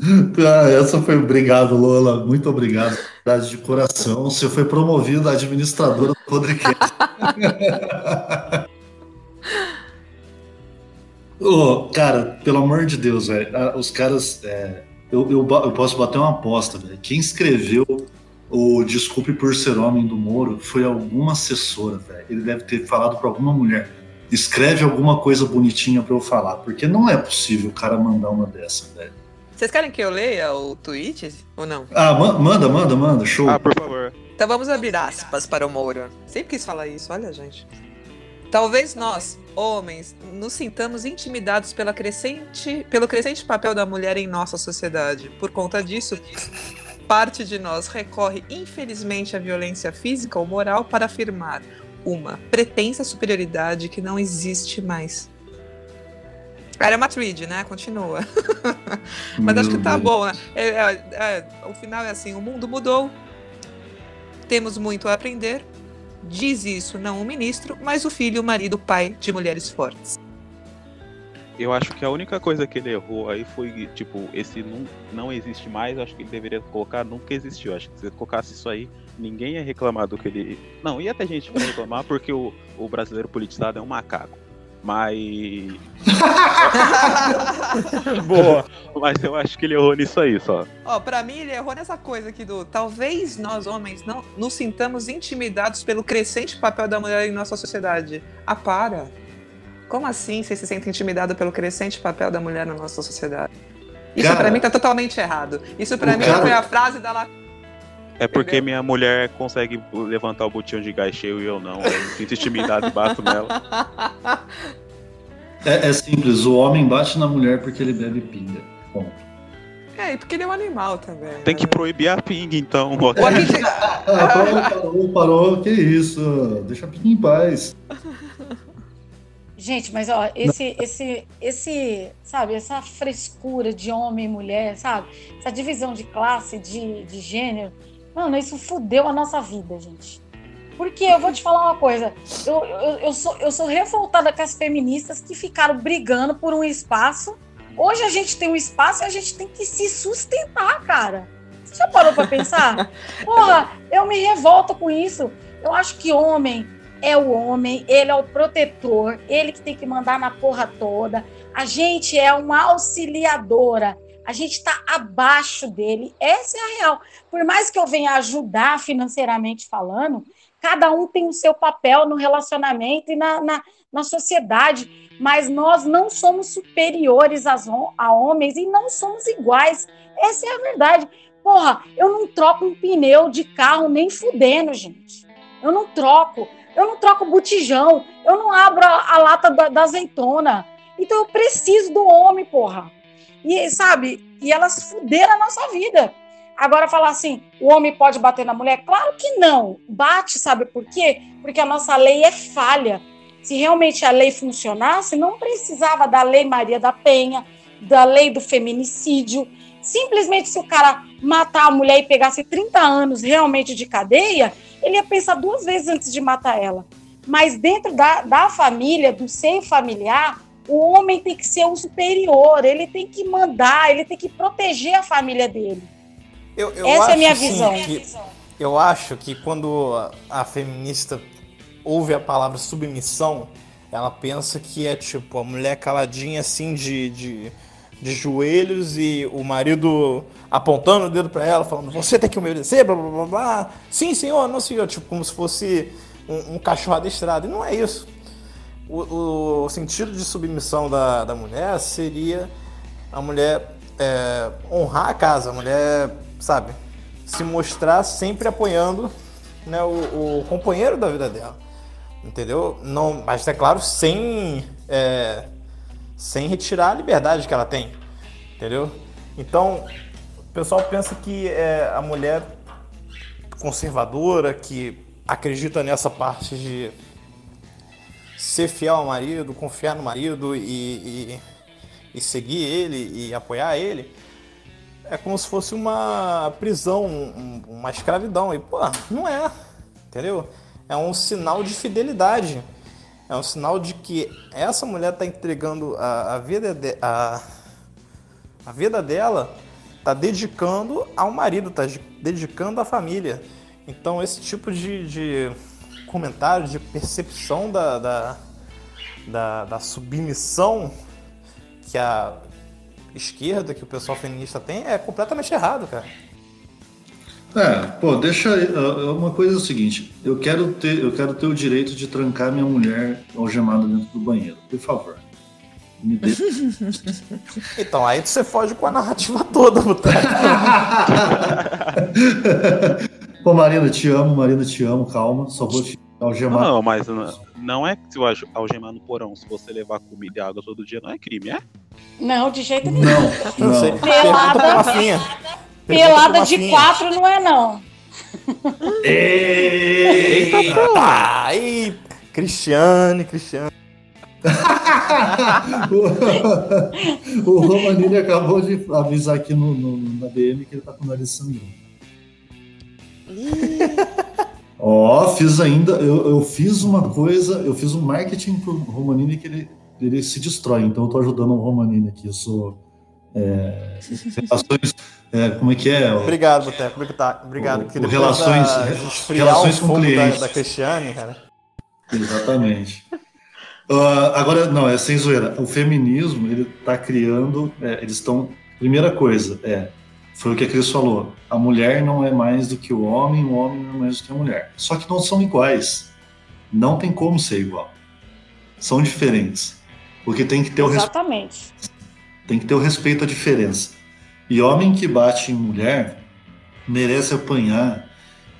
Ah, essa foi. Obrigado, Lola. Muito obrigado. Verdade de coração. Você foi promovido a administradora do podcast. Ô, cara, pelo amor de Deus, velho. ah, Os caras. é, eu, eu, eu posso bater uma aposta, velho. Quem escreveu o Desculpe por Ser Homem do Moro foi alguma assessora, velho. Ele deve ter falado pra alguma mulher. Escreve alguma coisa bonitinha pra eu falar. Porque não é possível o cara mandar uma dessa, velho.
Vocês querem que eu leia o tweet ou não?
Ah, ma- manda, manda, manda, show.
Ah, por favor.
Então vamos abrir aspas para o Moura. Sempre quis falar isso, olha, gente. Talvez nós, homens, nos sintamos intimidados pela crescente, pelo crescente papel da mulher em nossa sociedade. Por conta disso, parte de nós recorre, infelizmente, à violência física ou moral para afirmar uma pretensa superioridade que não existe mais. Era uma tweet, né? Continua. Mas acho que tá bom, né? É, é, é, o final é assim: o mundo mudou, temos muito a aprender. Diz isso não o ministro, mas o filho, o marido, o pai de mulheres fortes.
Eu acho que a única coisa que ele errou aí foi, tipo, esse não, não existe mais, acho que ele deveria colocar nunca existiu. Acho que se ele colocasse isso aí, ninguém ia reclamar do que ele. Não, ia ter gente pra reclamar porque o, o brasileiro politizado é um macaco. Mas.
Boa.
Mas eu acho que ele errou nisso aí só.
Ó, pra mim ele errou nessa coisa aqui do talvez nós homens não nos sintamos intimidados pelo crescente papel da mulher em nossa sociedade. Ah, para. Como assim você se sente intimidado pelo crescente papel da mulher na nossa sociedade? Isso
Cara,
pra mim tá totalmente errado. Isso pra mim
cara-
foi a frase da La...
É porque
Entendeu?
minha mulher consegue levantar o botão de gás cheio e eu não. Eu me sinto intimidado e bato nela.
É, é simples, o homem bate na mulher porque ele bebe pinga. Bom.
É, e porque ele é um animal também.
Tem que
né?
proibir a ping, então.
Ah, parou, parou, parou, que isso? Deixa a pinga em paz.
Gente, mas ó, esse, esse, esse, sabe, essa frescura de homem e mulher, sabe? Essa divisão de classe, de, de gênero, mano, isso fudeu a nossa vida, gente. Porque eu vou te falar uma coisa, eu, eu, eu, sou, eu sou revoltada com as feministas que ficaram brigando por um espaço. Hoje a gente tem um espaço e a gente tem que se sustentar, cara. Você já parou pra pensar? Porra, eu me revolto com isso. Eu acho que homem é o homem, ele é o protetor, ele que tem que mandar na porra toda. A gente é uma auxiliadora, a gente está abaixo dele. Essa é a real. Por mais que eu venha ajudar financeiramente falando, cada um tem o seu papel no relacionamento e na, na, na sociedade, mas nós não somos superiores às, a homens e não somos iguais. Essa é a verdade. Porra, eu não troco um pneu de carro nem fudendo, gente. Eu não troco. Eu não troco botijão. Eu não abro a, a lata da, da azeitona. Então eu preciso do homem, porra. E sabe? E elas fuderam a nossa vida. Agora falar assim, o homem pode bater na mulher? Claro que não. Bate, sabe por quê? Porque a nossa lei é falha. Se realmente a lei funcionasse, não precisava da lei Maria da Penha, da lei do feminicídio. Simplesmente se o cara matar a mulher e pegasse 30 anos realmente de cadeia, ele ia pensar duas vezes antes de matar ela. Mas dentro da, da família, do seio familiar, o homem tem que ser o superior, ele tem que mandar, ele tem que proteger a família dele.
Eu, eu
Essa é a minha
assim,
visão.
que- eu acho que quando a, feminista ouve a palavra submissão, ela pensa que é tipo a mulher caladinha assim de, de, de joelhos e o marido apontando o dedo pra ela, falando: Você tem que obedecer, blá blá blá blá. Sim, senhor, não, senhor. Tipo, como se fosse um, um cachorro adestrado. E não é isso. O, o sentido de submissão da, da mulher seria a mulher é, honrar a casa, a mulher, sabe, se mostrar sempre apoiando né, o, o companheiro da vida dela. Entendeu? Não, mas é claro, sem, é, sem retirar a liberdade que ela tem. Entendeu? Então, o pessoal pensa que é, a mulher conservadora, que acredita nessa parte de ser fiel ao marido, confiar no marido e, e, e seguir ele e apoiar ele, é como se fosse uma prisão, um- uma escravidão. E, pô, não é, entendeu? É um sinal de fidelidade. É um sinal de que essa mulher está entregando a, a vida de- a, a vida dela, está dedicando ao marido, está dedicando à família. Então esse tipo de, de comentário, de percepção da, da, da, da submissão que a esquerda, que o pessoal feminista tem, é completamente errado, cara.
É, pô, deixa. é, Uma coisa é o seguinte: eu quero ter, eu quero ter o direito de trancar minha mulher algemada dentro do banheiro, por favor. Me dê.
Então, aí você foge com a narrativa toda, Boteco.
Pô, Marina, te amo, Marina, te amo, calma. Só vou te algemar.
Não, mas não, não é que se eu alge- algemar no porão, se você levar comida e água todo dia, não é crime, é?
Não, de jeito nenhum.
Não,
Não sei.
Pelada. Pelada de quatro não é, não.
Eita,
Tá, aí, Cristiane, Cristiane.
o, o Romanini acabou de avisar aqui no, no- na DM que ele tá com o nariz sangrando. Ó, fiz ainda. Eu, eu fiz uma coisa, eu fiz um marketing pro Romanini que ele, ele se destrói. Então eu tô ajudando o Romanini aqui. Eu sou. É, relações, é, como é que é?
Obrigado, Boteco. Obrigado, obrigado.
O-
que
o
depois
relações-
da-
relações
o
com
fogo da,
clientes.
da Cristiane, cara.
Exatamente. Ah, agora, não, é sem zoeira. O feminismo, ele tá criando. é, eles estão. Primeira coisa, é. Foi o que a Cris falou. A mulher não é mais do que o homem, o homem não é mais do que a mulher. Só que não são iguais. Não tem como ser igual. São diferentes. Porque tem que ter o, res-
Exatamente.
tem que ter o respeito à diferença. E homem que bate em mulher merece apanhar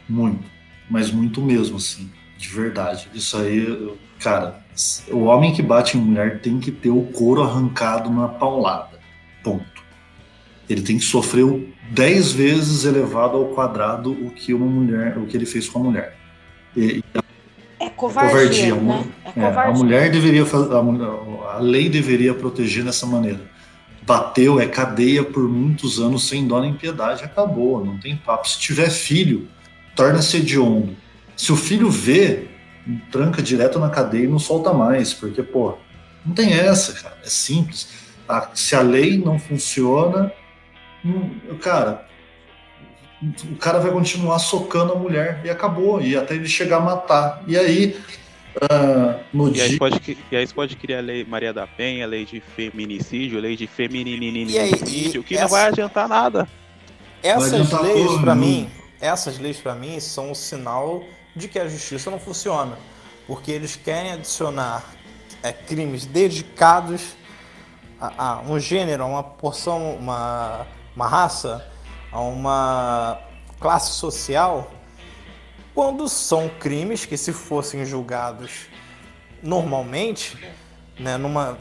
muito, mas muito mesmo, assim, de verdade. Isso aí, cara, o homem que bate em mulher tem que ter o couro arrancado na paulada. Ponto. Ele tem que sofrer o 10 vezes elevado ao quadrado o que uma mulher, o que ele fez com a mulher. E,
É covardia,
covardia,
né? É
é, a mulher deveria fazer, a, a lei deveria proteger dessa maneira. Bateu, é cadeia por muitos anos sem dó nem piedade, acabou, não tem papo. Se tiver filho, torna-se hediondo. Se o filho vê, tranca direto na cadeia e não solta mais, porque, pô, não tem essa, cara, é simples. A- se a lei não funciona, cara, o cara vai continuar socando a mulher e acabou, e até ele chegar a matar. E aí, ah, no
E aí,
dia.
pode, cri- e aí você pode criar a lei Maria da Penha, lei de feminicídio, lei de
E aí,
femininicídio,
e
que
essa-
não vai adiantar nada.
Essas
adiantar
leis,
nenhuma.
mim, essas leis para mim são um sinal de que a justiça não funciona, porque eles querem adicionar é, crimes dedicados a, a, um gênero, a uma porção, uma, uma raça, a uma classe social, quando são crimes que se fossem julgados normalmente, né, numa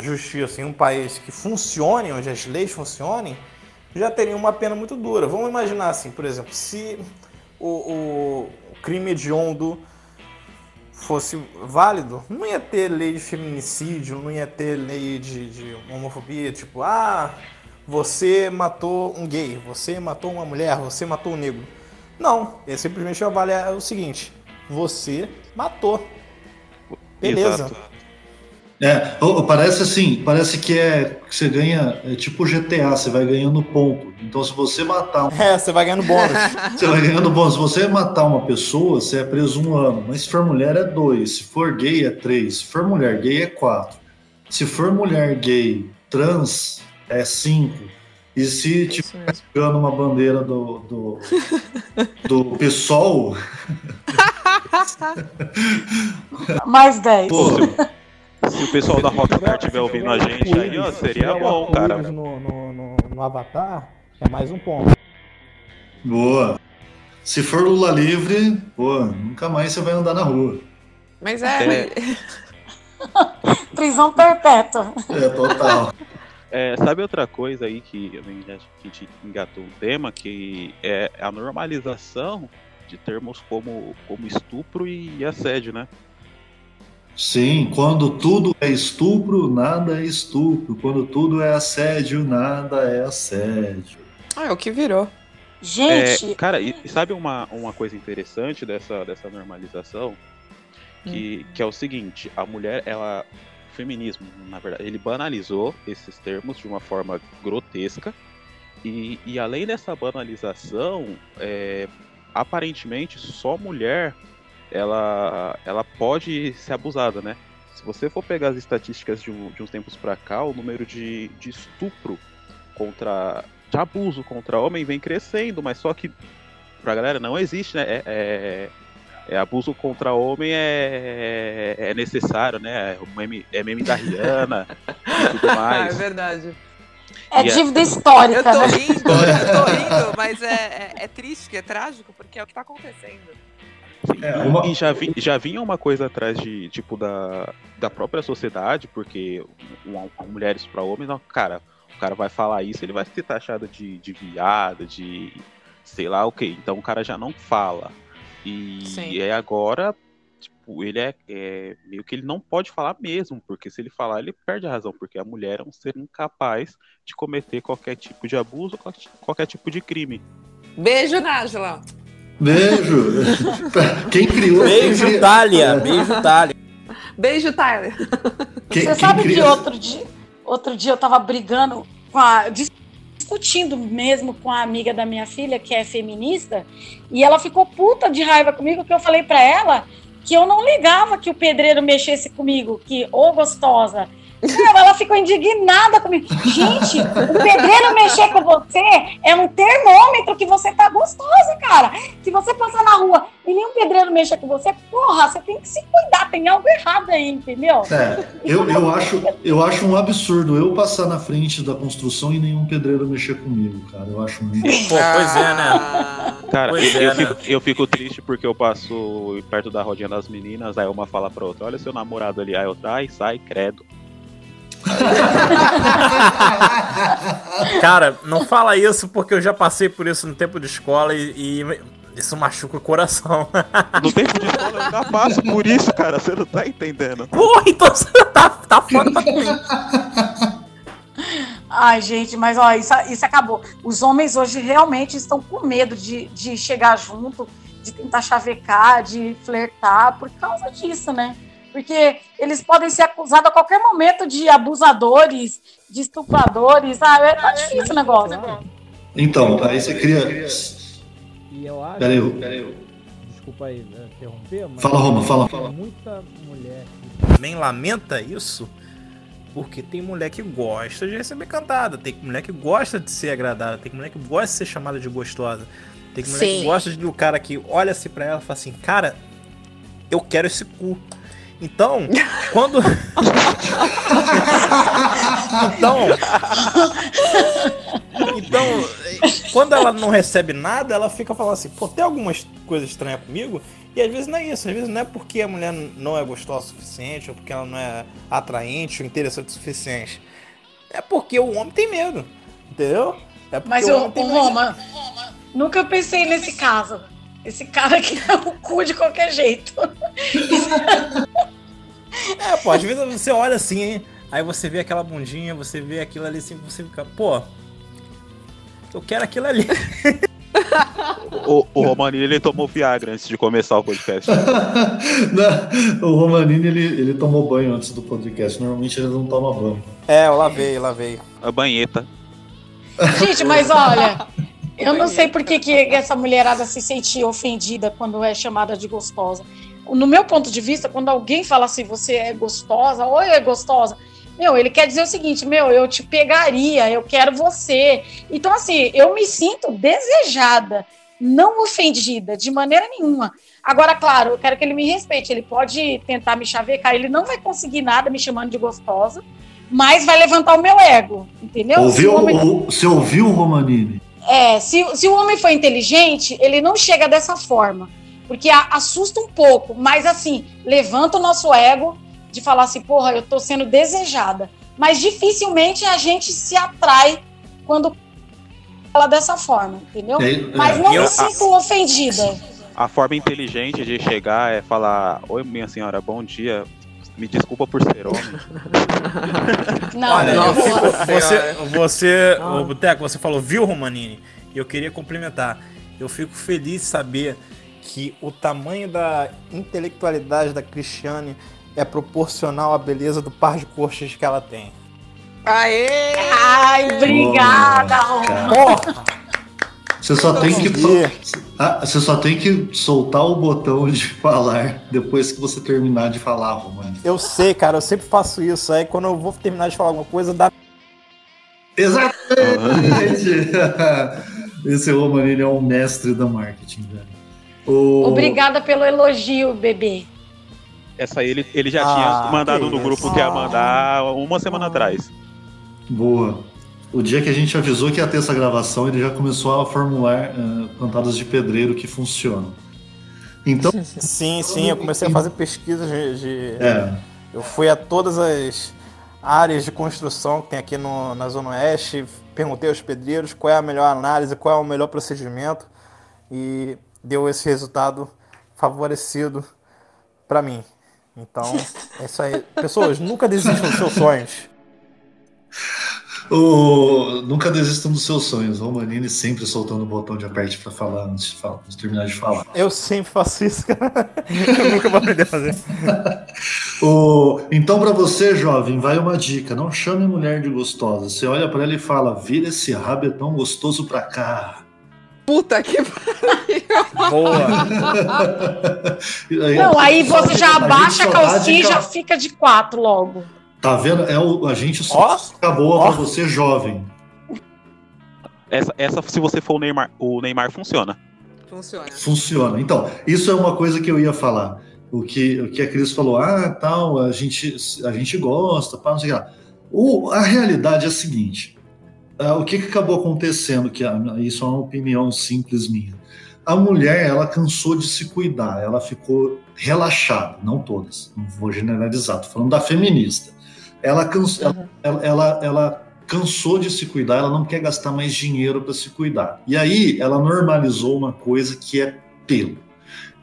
justiça em um país que funcione, onde as leis funcionem, já teria uma pena muito dura. Vamos imaginar assim, por exemplo, se o, o crime hediondo fosse válido, não ia ter lei de feminicídio, não ia ter lei de, de homofobia, tipo, ah, você matou um gay, você matou uma mulher, você matou um negro. Não, ele simplesmente avaliar o seguinte: você matou. Beleza. Exato.
É, parece assim, parece que é que você ganha, é tipo GTA, você vai ganhando ponto. Então, se você matar um...
É, você vai ganhando bônus.
você vai ganhando bônus. Se você matar uma pessoa, você é preso um ano. Mas se for mulher, é dois. Se for gay, é três. Se for mulher gay, é quatro. Se for mulher gay trans, é cinco. E se tiver pegando uma bandeira do, do, do PSOL.
Mais 10. Pô,
se o pessoal da Rockstar estiver ouvindo a gente aí, ó, seria bom, cara.
No, no, no, no Avatar, é mais um ponto.
Boa. Se for Lula livre, pô, nunca mais você vai andar na rua.
Mas é. é...
Prisão perpétua.
É, total.
É, sabe outra coisa aí que a gente engatou um tema, que é a normalização de termos como, como estupro e assédio, né?
Sim, quando tudo é estupro, nada é estupro. Quando tudo é assédio, nada é assédio.
Ah, é o que virou.
Gente.
É, cara, e sabe uma, uma coisa interessante dessa, dessa normalização? Que, hum. que é o seguinte, a mulher, ela. Feminismo, na verdade, ele banalizou esses termos de uma forma grotesca. E, e além dessa banalização, é, aparentemente só mulher ela, ela pode ser abusada, né? Se você for pegar as estatísticas de, um, de uns tempos para cá, o número de, de estupro contra. de abuso contra homem vem crescendo, mas só que pra galera não existe, né? É, é, é abuso contra homem é, é, necessário, né? É meme, é meme da Rihanna e tudo mais.
é verdade.
É dívida histórica. Eu
tô
né?
rindo, eu tô rindo, mas é, é, é triste, é trágico, porque é o que tá acontecendo.
É, uma... E já, vi, já vinha uma coisa atrás de, tipo, da, da própria sociedade, porque uma, uma mulheres para homens, não, cara, o cara vai falar isso, ele vai ser taxado de, de viado, de sei lá o que. Então o cara já não fala. E Sim. é agora, tipo, ele é, é, meio que ele não pode falar mesmo, porque se ele falar, ele perde a razão, porque a mulher é um ser incapaz de cometer qualquer tipo de abuso, qualquer tipo de crime.
Beijo, Nájila.
Beijo. Quem criou?
Beijo,
quem
Thalia. Beijo, Thalia.
Beijo, Tyler.
Quem, Você quem sabe que outro dia, outro dia eu tava brigando com a discutindo mesmo com a amiga da minha filha, que é feminista, e ela ficou puta de raiva comigo, que eu falei para ela que eu não ligava que o pedreiro mexesse comigo, que ô oh, gostosa, ela ficou indignada comigo. Gente, o pedreiro mexer com você é um termômetro que você tá gostosa, cara. Se você passar na rua e nenhum pedreiro mexer com você, porra, você tem que se cuidar, tem algo errado aí, entendeu?
É, eu, eu, acho, eu acho um absurdo eu passar na frente da construção e nenhum pedreiro mexer comigo, cara. Eu acho muito.
Pô, pois é, né?
Cara, eu, é, eu, fico, né? eu fico triste porque eu passo perto da rodinha das meninas, aí uma fala pra outra, olha seu namorado ali, aí eu, ai, sai, credo.
Cara, não fala isso porque eu já passei por isso no tempo de escola e, e isso machuca o coração.
No tempo de escola eu ainda passo por isso, cara. Você não tá entendendo.
Porra, então você tá, tá foda pra mim.
Ai, gente, mas ó, isso, isso acabou. Os homens hoje realmente estão com medo de, de chegar junto, de tentar chavecar, de flertar, por causa disso, né? Porque eles podem ser acusados a qualquer momento de abusadores, de estupradores. Ah, é, tá difícil o negócio.
Então, aí você cria.
E eu acho. Peraí, peraí. Desculpa aí né, interromper, mas.
Fala, Roma, fala,
fala. Muita mulher que também lamenta isso. Porque tem mulher que gosta de receber cantada, tem mulher que gosta de ser agradada, tem mulher que gosta de ser chamada de gostosa. Tem mulher que
Sim.
gosta do cara que olha assim pra ela e fala assim, cara, eu quero esse cu. Então, quando. então. Então, quando ela não recebe nada, ela fica falando assim, pô, tem alguma coisa estranha comigo? E às vezes não é isso, às vezes não é porque a mulher não é gostosa o suficiente, ou porque ela não é atraente ou interessante o suficiente. É porque o homem tem medo, entendeu? É porque
Mas
o
o,
homem tem
o. Roma, nunca pensei nesse caso. Esse cara que é o cu de qualquer jeito.
É, pô, às vezes você olha assim, hein? Aí você vê aquela bundinha, você vê aquilo ali assim, você fica, pô, eu quero aquilo ali.
O, o Romanini ele tomou Viagra antes de começar o podcast.
Não, o Romanini, ele, ele tomou banho antes do podcast. Normalmente ele não toma banho.
É, eu lavei, eu lavei.
A banheta.
Gente, mas olha, eu não sei por que, que essa mulherada se sente ofendida quando é chamada de gostosa. No meu ponto de vista, quando alguém fala assim, você é gostosa, ou é gostosa, meu, ele quer dizer o seguinte, meu, eu te pegaria, eu quero você. Então, assim, eu me sinto desejada, não ofendida, de maneira nenhuma. Agora, claro, eu quero que ele me respeite. Ele pode tentar me chavecar, ele não vai conseguir nada me chamando de gostosa, mas vai levantar o meu ego, entendeu? Se
Ouviu,
o homem-
o- você ouviu o Romanini?
É, se, se o homem for inteligente, ele não chega dessa forma. Porque a- assusta um pouco, mas assim, levanta o nosso ego de falar assim, porra, eu tô sendo desejada. Mas dificilmente a gente se atrai quando fala dessa forma, entendeu?
É,
Mas
é,
não
eu-
me sinto ofendida.
A forma inteligente de chegar é falar: Oi, minha senhora, bom dia. Me desculpa por ser homem.
Não,
Olha,
não,
você, você,
Ah.
o Boteco, você falou, viu, Romanini? E eu queria complementar. Eu fico feliz de saber que o tamanho da intelectualidade da Cristiane é proporcional à beleza do par de coxas que ela tem.
Aê!
Ai, obrigada.
Porra!
Você só tem que. Ah, você só tem que soltar o botão de falar depois que você terminar de falar, Romani.
Eu sei, cara, eu sempre faço isso. Aí quando eu vou terminar de falar alguma coisa, dá.
Exatamente! Esse Romani ele é um mestre da marketing, velho. O-
Obrigada pelo elogio, bebê.
Essa aí ele, ele já
Ah,
tinha mandado no grupo que ia mandar uma semana
Ah.
atrás.
Boa. O dia que a gente avisou que ia ter essa gravação, ele já começou a formular cantadas de pedreiro que funcionam. Então,
Sim, sim, eu comecei a fazer pesquisas de. de-
é,
Eu fui a todas as áreas de construção que tem aqui no- na Zona Oeste, perguntei aos pedreiros qual é a melhor análise, qual é o melhor procedimento e deu esse resultado favorecido para mim. Então, é isso aí. Pessoas, nunca desistam dos seus sonhos.
O- nunca desistam dos seus sonhos. O Romanini sempre soltando o botão de aperte para falar antes de, falar, antes de terminar de falar.
Eu sempre faço isso, cara. Eu nunca vou aprender a fazer.
O- Então, para você, jovem, vai uma dica: não chame mulher de gostosa. Você olha para ela e fala: vira esse rabetão gostoso pra cá.
Puta que pariu!
Boa.
Aí,
Não, aí você já abaixa a calcinha e já fica de quatro logo.
Tá vendo? É o, a gente só acabou
ó.
para você, jovem.
Essa, essa, se você for o Neymar, o Neymar funciona.
Funciona.
Funciona. Então, isso é uma coisa que eu ia falar. O que, o que a Cris falou, ah, tal, a gente, a gente gosta, pá, não sei o que lá. O, a realidade é a seguinte: ah, o que, que acabou acontecendo? Que a- isso é uma opinião simples minha. A mulher, ela cansou de se cuidar, ela ficou relaxada, não todas, não vou generalizar, tô falando da feminista. Ela, cansa, ela, ela, ela, ela cansou de se cuidar, ela não quer gastar mais dinheiro para se cuidar. E aí ela normalizou uma coisa que é pelo,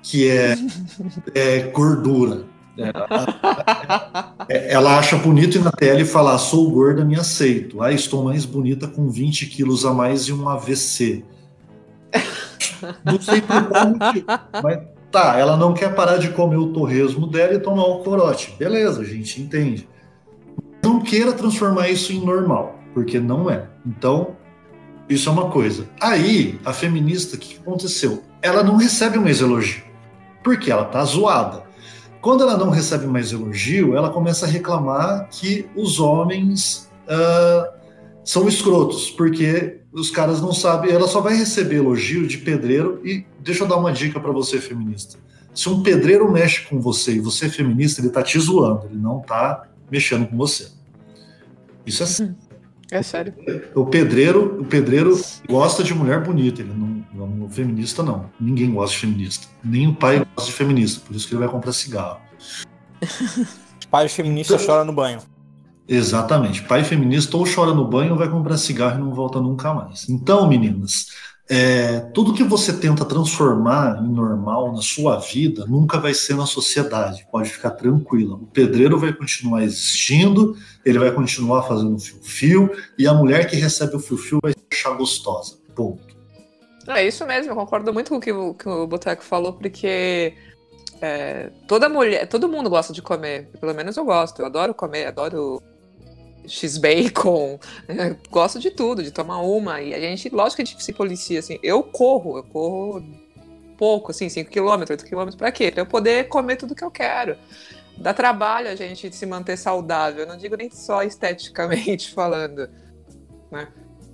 que é, é gordura. É, ela acha bonito ir na tela e falar: sou gorda, me aceito. Ah, estou mais bonita com 20 quilos a mais e um AVC. Não sei por qual motivo, mas tá, ela não quer parar de comer o torresmo dela e tomar o corote. Beleza, a gente entende. Não queira transformar isso em normal, porque não é. Então, isso é uma coisa. Aí, a feminista, o que aconteceu? Ela não recebe mais elogio, porque ela tá zoada. Quando ela não recebe mais elogio, ela começa a reclamar que os homens ah, são escrotos, porque os caras não sabem, ela só vai receber elogio de pedreiro e deixa eu dar uma dica para você feminista. Se um pedreiro mexe com você e você é feminista, ele tá te zoando, ele não tá mexendo com você. Isso é sério.
É sério.
O pedreiro, o pedreiro gosta de mulher bonita, ele não, não feminista não. Ninguém gosta de feminista. Nem o pai gosta de feminista, por isso que ele vai comprar cigarro.
Pais feministas choram no banho.
Exatamente. Pai feminista ou chora no banho ou vai comprar cigarro e não volta nunca mais. Então, meninas, é, tudo que você tenta transformar em normal na sua vida nunca vai ser na sociedade. Pode ficar tranquila. O pedreiro vai continuar existindo, ele vai continuar fazendo fio-fio e a mulher que recebe o fio-fio vai achar gostosa. Ponto.
É isso mesmo, eu concordo muito com o que o, que o Boteco falou, porque é, toda mulher, todo mundo gosta de comer. Pelo menos eu gosto. Eu adoro comer, adoro X-Bacon, né? gosto de tudo, de tomar uma. E a gente, lógico que a gente se policia, assim. Eu corro, eu corro pouco, assim, 5 km, 8 km, pra quê? Pra eu poder comer tudo que eu quero. Dá trabalho a gente se manter saudável, eu não digo nem só esteticamente falando, né?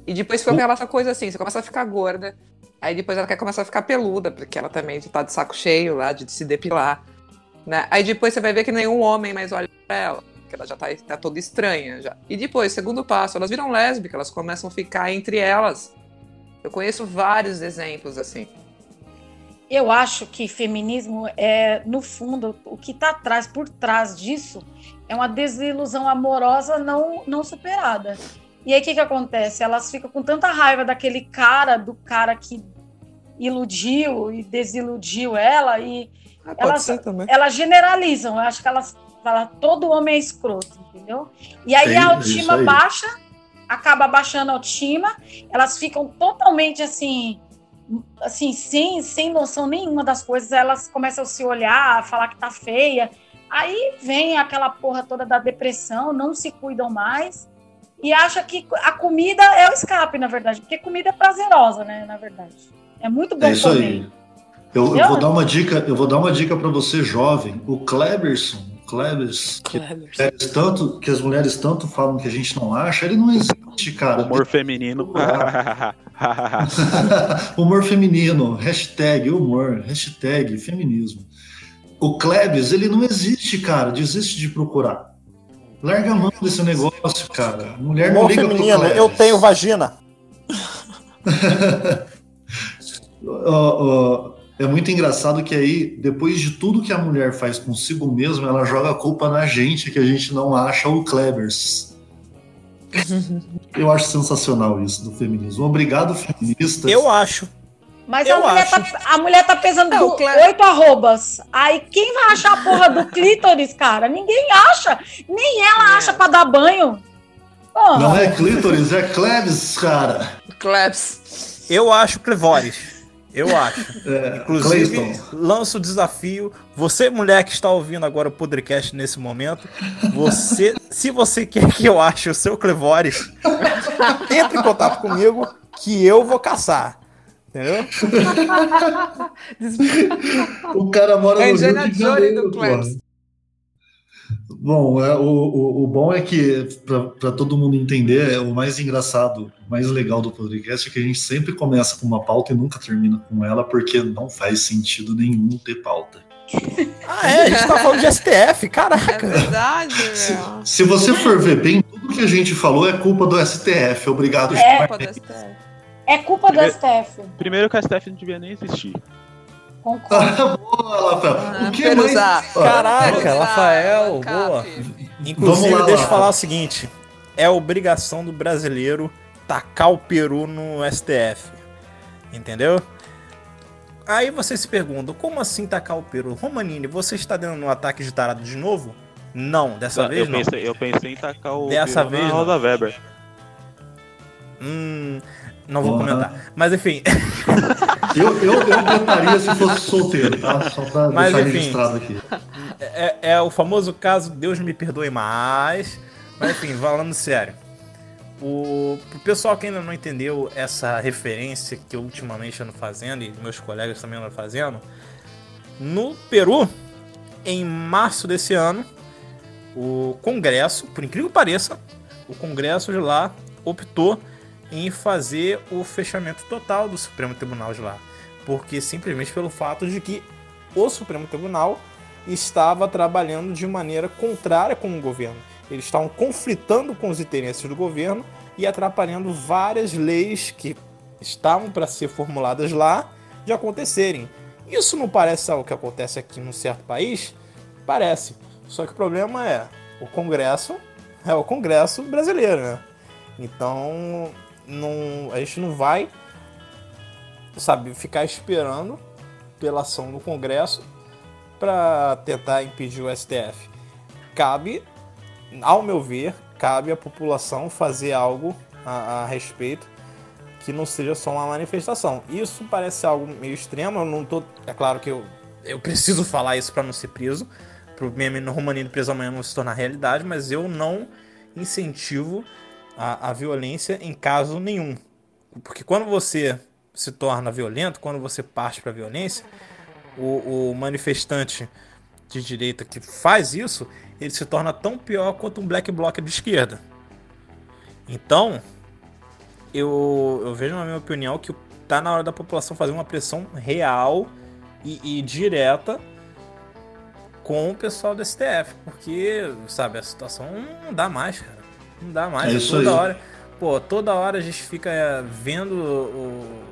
E depois fica aquela coisa assim, você começa a ficar gorda, aí depois ela quer começar a ficar peluda, porque ela também tá de saco cheio lá, de se depilar, né? Aí depois você vai ver que nenhum homem mais olha pra ela que ela já tá, tá toda estranha já. E depois, segundo passo, elas viram lésbicas, elas começam a ficar entre elas. Eu conheço vários exemplos assim.
Eu acho que feminismo é, no fundo, o que está atrás, por trás disso, é uma desilusão amorosa não, não superada. E aí o que, que acontece? Elas ficam com tanta raiva daquele cara, do cara que iludiu e desiludiu ela, e
Ah,
elas,
também.
elas generalizam. Eu acho que elas falam todo homem é escroto, entendeu? E aí
Sim,
a autoestima
aí.
baixa, acaba baixando a autoestima, elas ficam totalmente assim, assim, sem, sem noção nenhuma das coisas, elas começam a se olhar, a falar que tá feia. Aí vem aquela porra toda da depressão, não se cuidam mais e acha que a comida é o escape, na verdade, porque comida é prazerosa, né, na verdade. É muito bom
É isso
comer.
aí. Eu, eu vou dar uma dica, eu vou dar uma dica para você jovem. O Cleberson, o Klebers, que, tanto, que as mulheres tanto falam que a gente não acha, ele não existe, cara.
Humor feminino.
humor feminino, hashtag humor, hashtag feminismo. O Klebs, ele não existe, cara. Desiste de procurar. Larga a mão desse negócio, cara. Mulher não
Humor
liga pro
feminino, eu tenho vagina.
Ó, ó, é muito engraçado que aí, depois de tudo que a mulher faz consigo mesma, ela joga a culpa na gente, que a gente não acha o Klebers. Eu acho sensacional isso do feminismo. Obrigado, feministas.
Eu acho.
Mas
Eu
a mulher,
acho.
tá, a mulher tá pesando
É,
oito arrobas. Aí quem vai achar a porra do clítoris, cara? Ninguém acha. Nem ela
É.
acha pra dar banho. Porra.
Não é clítoris, é Klebs, cara.
Claps.
Eu acho Clevores. Eu acho.
É,
Inclusive,
Clayton.
lanço o desafio. Você, mulher que está ouvindo agora o podcast nesse momento, você, se você quer que eu ache o seu Clevores, entre em contato comigo que eu vou caçar. Entendeu?
O cara mora no Rio de Janeiro,
do Klebs.
Bom, é, o, o, o bom é que, para todo mundo entender, é o mais engraçado, o mais legal do podcast é que a gente sempre começa com uma pauta e nunca termina com ela, porque não faz sentido nenhum ter pauta.
Ah, é, a gente tá falando de STF,
É
caraca.
verdade, meu.
Se você for ver bem, tudo que a gente falou é culpa do STF. Obrigado,
É.
Culpa do STF.
É culpa do STF.
Primeiro que a STF não devia nem existir.
Concordo.
Boa, Rafael.
Ah,
O que mais?
Caraca, Rafael,
Cap.
boa.
Vamos
Inclusive,
lá,
deixa eu falar o seguinte: é obrigação do brasileiro tacar o peru no STF. Entendeu? Aí você se pergunta, como assim tacar o peru? Romanini, você está dando um ataque de tarado de novo? Não, dessa
eu,
vez não.
pensei, eu pensei em tacar o
Dessa
peru
vez,
na. Rosa Weber.
Hum, não vou
Porra.
comentar. Mas enfim,
Eu, eu, eu tentaria se fosse solteiro, tá? Só pra
Mas,
deixar
enfim.
registrado aqui.
é, é o famoso caso Deus me perdoe mais. Mas enfim, falando sério. O pro pessoal que ainda não entendeu essa referência que eu ultimamente ando fazendo, e meus colegas também andam fazendo, no Peru, em março desse ano, o Congresso, por incrível que pareça, o Congresso de lá optou em fazer o fechamento total do Supremo Tribunal de lá. Porque simplesmente pelo fato de que o Supremo Tribunal estava trabalhando de maneira contrária com o governo. Eles estavam conflitando com os interesses do governo e atrapalhando várias leis que estavam para ser formuladas lá de acontecerem. Isso não parece algo que acontece aqui num certo país? Parece. Só que o problema é o Congresso é o Congresso brasileiro, né? Então não, a gente não vai, sabe, ficar esperando pela ação do Congresso para tentar impedir o STF. Cabe, ao meu ver, cabe à população fazer algo a, a respeito que não seja só uma manifestação. Isso parece algo meio extremo, eu não tô, é claro que eu, eu preciso falar isso para não ser preso, para o meme no Romanino preso amanhã não se tornar realidade, mas eu não incentivo a, a violência em caso nenhum. Porque quando você se torna violento, quando você parte para a violência, o, o, manifestante de direita que faz isso, ele se torna tão pior quanto um black bloc de esquerda. Então, eu, eu vejo, na minha opinião, que tá na hora da população fazer uma pressão real e, e direta com o pessoal do STF, porque, sabe, a situação não dá mais, cara. Não dá mais.
É
é
isso
toda
aí.
hora. Pô, toda hora a gente fica é, vendo o,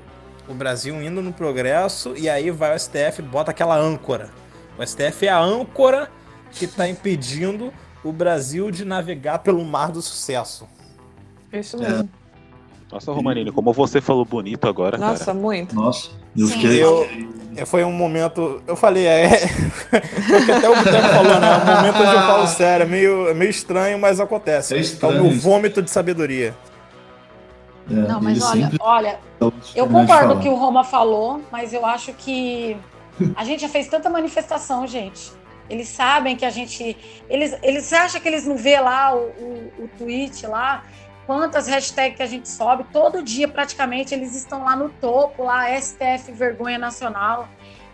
o Brasil indo no progresso e aí vai o STF bota aquela âncora. O STF é a âncora que tá impedindo o Brasil de navegar pelo mar do sucesso.
Isso mesmo.
Nossa, Romanini, como você falou bonito agora,
Nossa,
cara.
muito.
Nossa, eu.
Eu- É, Foi um momento. Eu falei, é. Que até o Boteco falou, né? É um momento onde eu falo sério. É meio, é meio estranho, mas acontece.
É
É,
estranho
o meu vômito de sabedoria.
É,
Não, mas olha,
sempre
olha, eu concordo com o que o Roma falou, mas eu acho que a gente já fez tanta manifestação, gente. Eles sabem que a gente. Eles, eles você acha que eles não vê lá o, o, o tweet lá? Quantas hashtags que a gente sobe? Todo dia, praticamente, eles estão lá no topo, lá, STF Vergonha Nacional.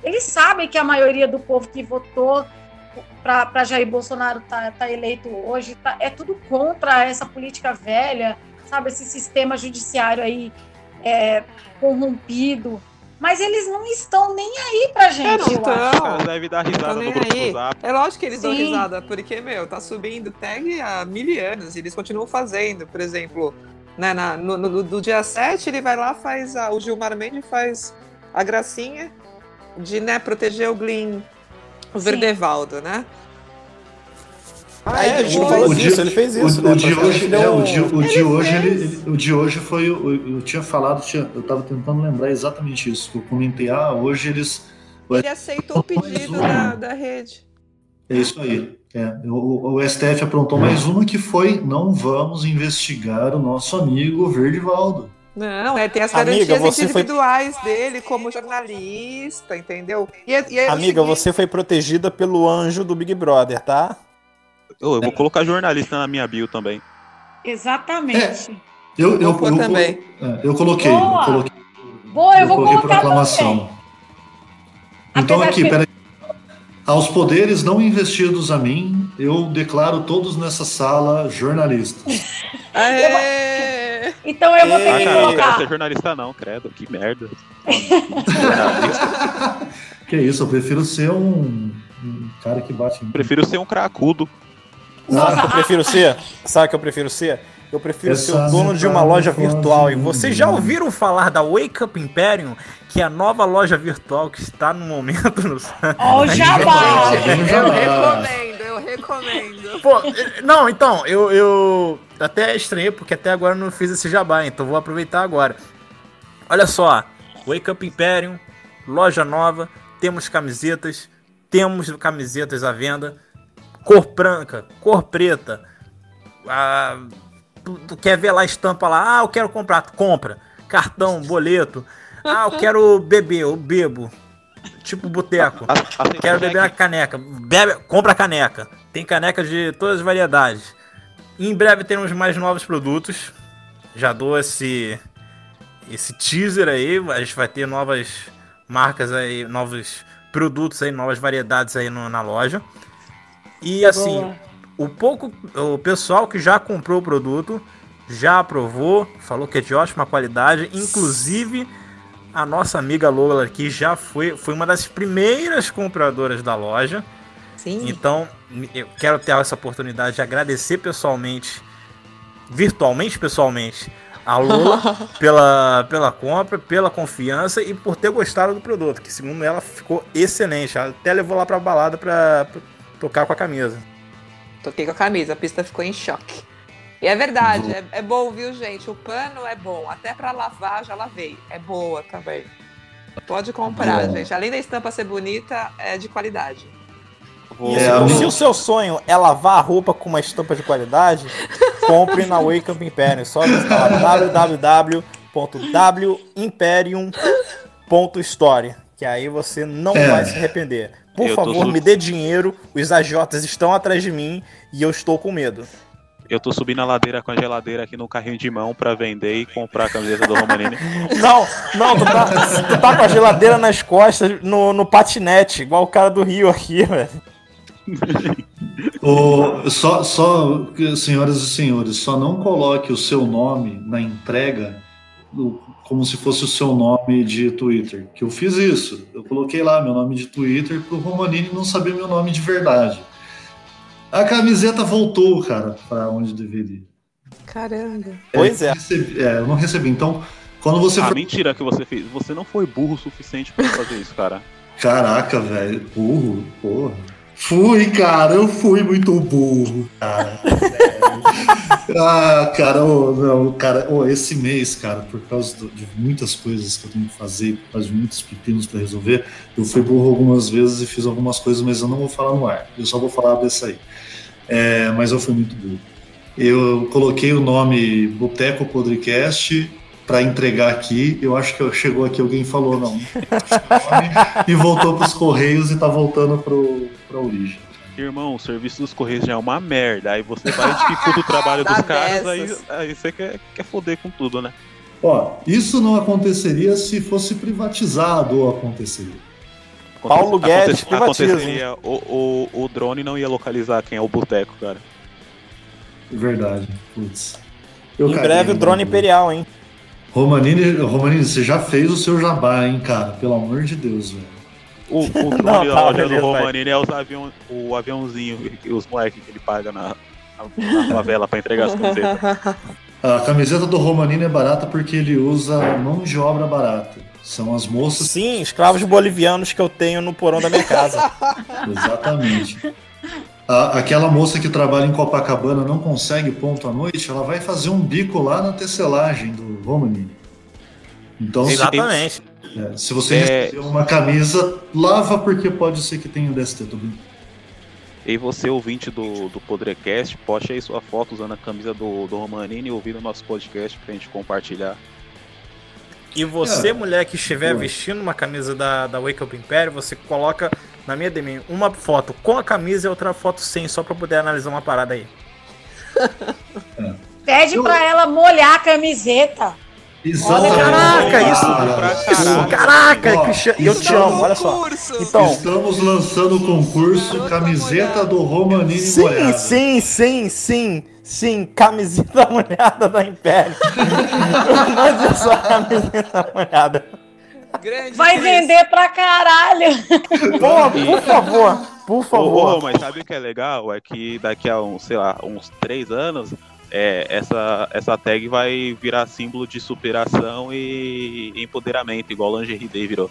Eles sabem que a maioria do povo que votou para Jair Bolsonaro tá, tá eleito hoje tá- é tudo contra essa política velha, sabe? Esse sistema judiciário aí é, corrompido. Mas eles não estão nem aí pra gente.
É, não
caras devem dar risada no
nem
grupo
aí.
do Zap.
É lógico que eles dão
Sim.
risada, porque, meu, tá subindo tag há mil anos e eles continuam fazendo. Por exemplo, né, na- no, no- do dia 7, ele vai lá, faz a, o Gilmar Mendes faz a gracinha de né, proteger o Glyn, o. Verdevaldo, né?
Ah, é, a gente
O-
não falou
o
disso,
dia-
ele fez
o-
isso,
o,
né?
de
Praticamente
hoje, é, o de, o de
Ele
hoje,
fez.
ele, ele- o de hoje foi, o- eu, eu tinha falado, tinha, eu tava tentando lembrar exatamente isso, que eu comentei, ah, hoje eles,
Ele aceitou o pedido da, da rede.
é isso aí, é, o, o STF aprontou mais uma que foi, não vamos investigar o nosso amigo Verdivaldo.
Não, é, tem as
Amiga,
garantias
você foi-
individuais dele como jornalista, entendeu? E, é- e é o
Amiga,
seguinte-
você foi protegida pelo anjo do Big Brother, tá?
Ô, eu vou colocar jornalista na minha bio também.
Exatamente.
Eu, eu,
Vou pôr
eu,
também.
é, eu coloquei,
Boa!
eu coloquei,
Boa, eu vou
coloquei por
colocar
aclamação.
também.
Então
Apesar
aqui,
que-
peraí. Aos poderes não investidos a mim, eu declaro todos nessa sala jornalistas.
Aê!
Então eu vou ter
Ah,
que
cara, eu não quero
colocar.
ser jornalista não, credo, que merda. Jornalista.
Que isso, eu prefiro ser um, um cara que bate em
Prefiro ser um cracudo.
Sabe o que eu prefiro ser? Sabe o que eu prefiro ser? Eu prefiro ser o dono de uma loja virtual. E vocês já ouviram falar da Wake Up Imperium? Que é a nova loja virtual que está no momento no
Ó, o jabá!
Eu recomendo, eu recomendo.
Pô, não, então, eu, eu até estranhei porque até agora eu não fiz esse jabá, então vou aproveitar agora. Olha só, Wake Up Imperium, loja nova, temos camisetas, temos camisetas à venda, cor branca, cor preta. Ah, tu, quer ver lá a estampa lá? Ah, eu quero comprar, tu compra. Cartão, boleto. Ah, eu quero beber, eu bebo. Tipo boteco. Quero beber a caneca. Bebe, compra a caneca. Tem caneca de todas as variedades. Em breve teremos mais novos produtos. Já dou esse esse teaser aí. A gente vai ter novas marcas aí, novos produtos aí, novas variedades aí no- na loja. E assim,
Boa.
o pouco o pessoal que já comprou o produto já aprovou, falou que é de ótima qualidade, inclusive a nossa amiga Lola aqui já foi, foi uma das primeiras compradoras da loja.
Sim.
Então, eu quero ter essa oportunidade de agradecer pessoalmente, virtualmente pessoalmente, a Lola pela, pela compra, pela confiança e por ter gostado do produto, que segundo ela ficou excelente. Ela até levou lá pra balada pra tocar com a camisa.
Toquei com a camisa, a pista ficou em choque. E é verdade, é, é bom, viu, gente? O pano é bom. Até pra lavar, já lavei. É boa também. Pode comprar,
Bom.
gente. Além da estampa ser bonita, é de qualidade.
É,
se- o seu sonho é lavar a roupa com uma estampa de qualidade, compre na Wake Up Imperium. Só visitar www.wimperium.store, que aí você não
É.
vai se arrepender. Por
Eu
favor, me dê dinheiro, os agiotas estão atrás de mim e eu estou com medo.
Eu tô subindo a ladeira com a geladeira aqui no carrinho de mão pra vender e comprar a camiseta do Romanini.
Não, não, tu tá, tu tá com a geladeira nas costas no, no patinete, igual o cara do Rio aqui, velho.
O, só, só, senhoras e senhores, só não coloque o seu nome na entrega do- como se fosse o seu nome de Twitter. Que eu fiz isso. Eu coloquei lá meu nome de Twitter pro Romanini não saber meu nome de verdade. A camiseta voltou, cara, para onde deveria.
Caramba.
Pois é.
Eu recebi- é, eu não recebi. Então, quando você
Ah,
for.
mentira que você fez. Você não foi burro o suficiente pra fazer isso, cara.
Caraca, velho, burro, porra. Fui, cara, eu fui muito burro, cara. ah, cara, ô, não, cara, ô, esse mês, cara, por causa de muitas coisas que eu tenho que fazer, por causa de muitos pepinos para resolver, eu fui burro algumas vezes e fiz algumas coisas, mas eu não vou falar no ar. Eu só vou falar dessa aí. É, mas eu fui muito burro. Eu coloquei o nome Boteco Podcast para entregar aqui. Eu acho que chegou aqui alguém e falou não. e voltou para os correios e tá voltando pro para origem.
Irmão, o serviço dos Correios já é uma merda. Aí você vai dificulta o trabalho dos caras, aí, aí você quer, quer foder com tudo, né?
Ó, isso não aconteceria se fosse privatizado ou aconteceria.
Paulo Guedes privatiza,
aconteceria, o, o, o drone não ia localizar quem é o boteco, cara.
Verdade. Putz. Eu
Em breve o
né,
drone imperial, hein?
Romanini, Romanini, você já fez o seu jabá, hein, cara? Pelo amor de Deus, velho.
O, o drone
Não,
da
tá,
loja
beleza,
do
vai.
Romanini é os avião, o aviãozinho, que- os moleques que ele paga na, na favela pra entregar as camisetas.
A camiseta do Romanini é barata porque ele usa mão de obra barata. São as moças.
Sim, escravos bolivianos que eu tenho no porão da minha casa.
Exatamente. A- aquela moça que trabalha em Copacabana não consegue ponto à noite, ela vai fazer um bico lá na tecelagem do Romanini. Então, se,
Exatamente.
é, se você
É.
receber uma camisa, lava porque pode ser que tenha DST. Brincando.
E você, ouvinte do, do Podrecast, poste aí sua foto usando a camisa do, do Romanini e ouvindo o nosso podcast pra gente compartilhar.
E você,
É.
mulher que estiver
Boa.
vestindo uma camisa da, da Wake Up Império, você coloca na minha DM uma foto com a camisa e outra foto sem, só pra poder analisar uma parada aí.
Pede
Eu-
pra ela molhar a camiseta.
Exatamente.
Caraca, isso-
Cara,
Isso, caraca,
Ó,
Cristiano, eu te amo, olha só. Então,
Estamos lançando o concurso Camiseta do Romanini
sim,
molhada.
sim, sim, sim, sim, camiseta molhada da Império. Mande só a camiseta molhada.
Grande
Vai
Cris.
vender pra caralho.
Pô, por favor, por
Ô, ô,
favor.
mas sabe o que é legal? É que daqui a uns, sei lá, uns três anos, é, essa, essa tag vai virar símbolo de superação e empoderamento, igual o Lingerie Day virou.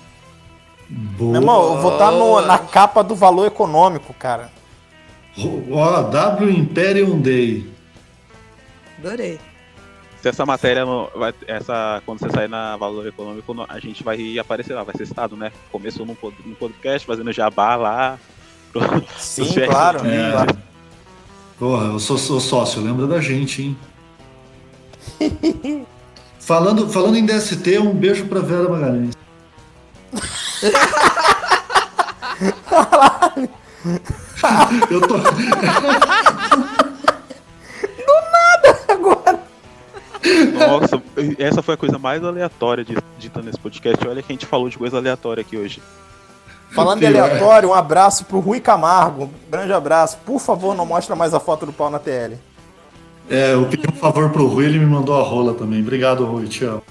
Boa.
Meu irmão, eu vou estar na capa do valor econômico, cara.
Ó, W Imperium Day.
Adorei.
Se essa matéria, não- vai, essa, quando você sair na Valor Econômico, não- a gente vai aparecer lá, vai ser citado, né? Começou num, num podcast, fazendo jabá lá. pro-
Sim, claro.
É.
claro.
Porra, eu sou, sou sócio, lembra da gente, hein? falando, falando em DST, um beijo pra Vera Magalhães. Eu tô.
Nossa, essa foi a coisa mais aleatória de- dita nesse podcast. Olha que a gente falou de coisa aleatória aqui hoje.
Falando de aleatório, um abraço pro Rui Camargo. Um grande abraço. Por favor, não mostra mais a foto do pau na TL.
É, eu pedi um favor pro Rui, ele me mandou a rola também. Obrigado, Rui, te amo.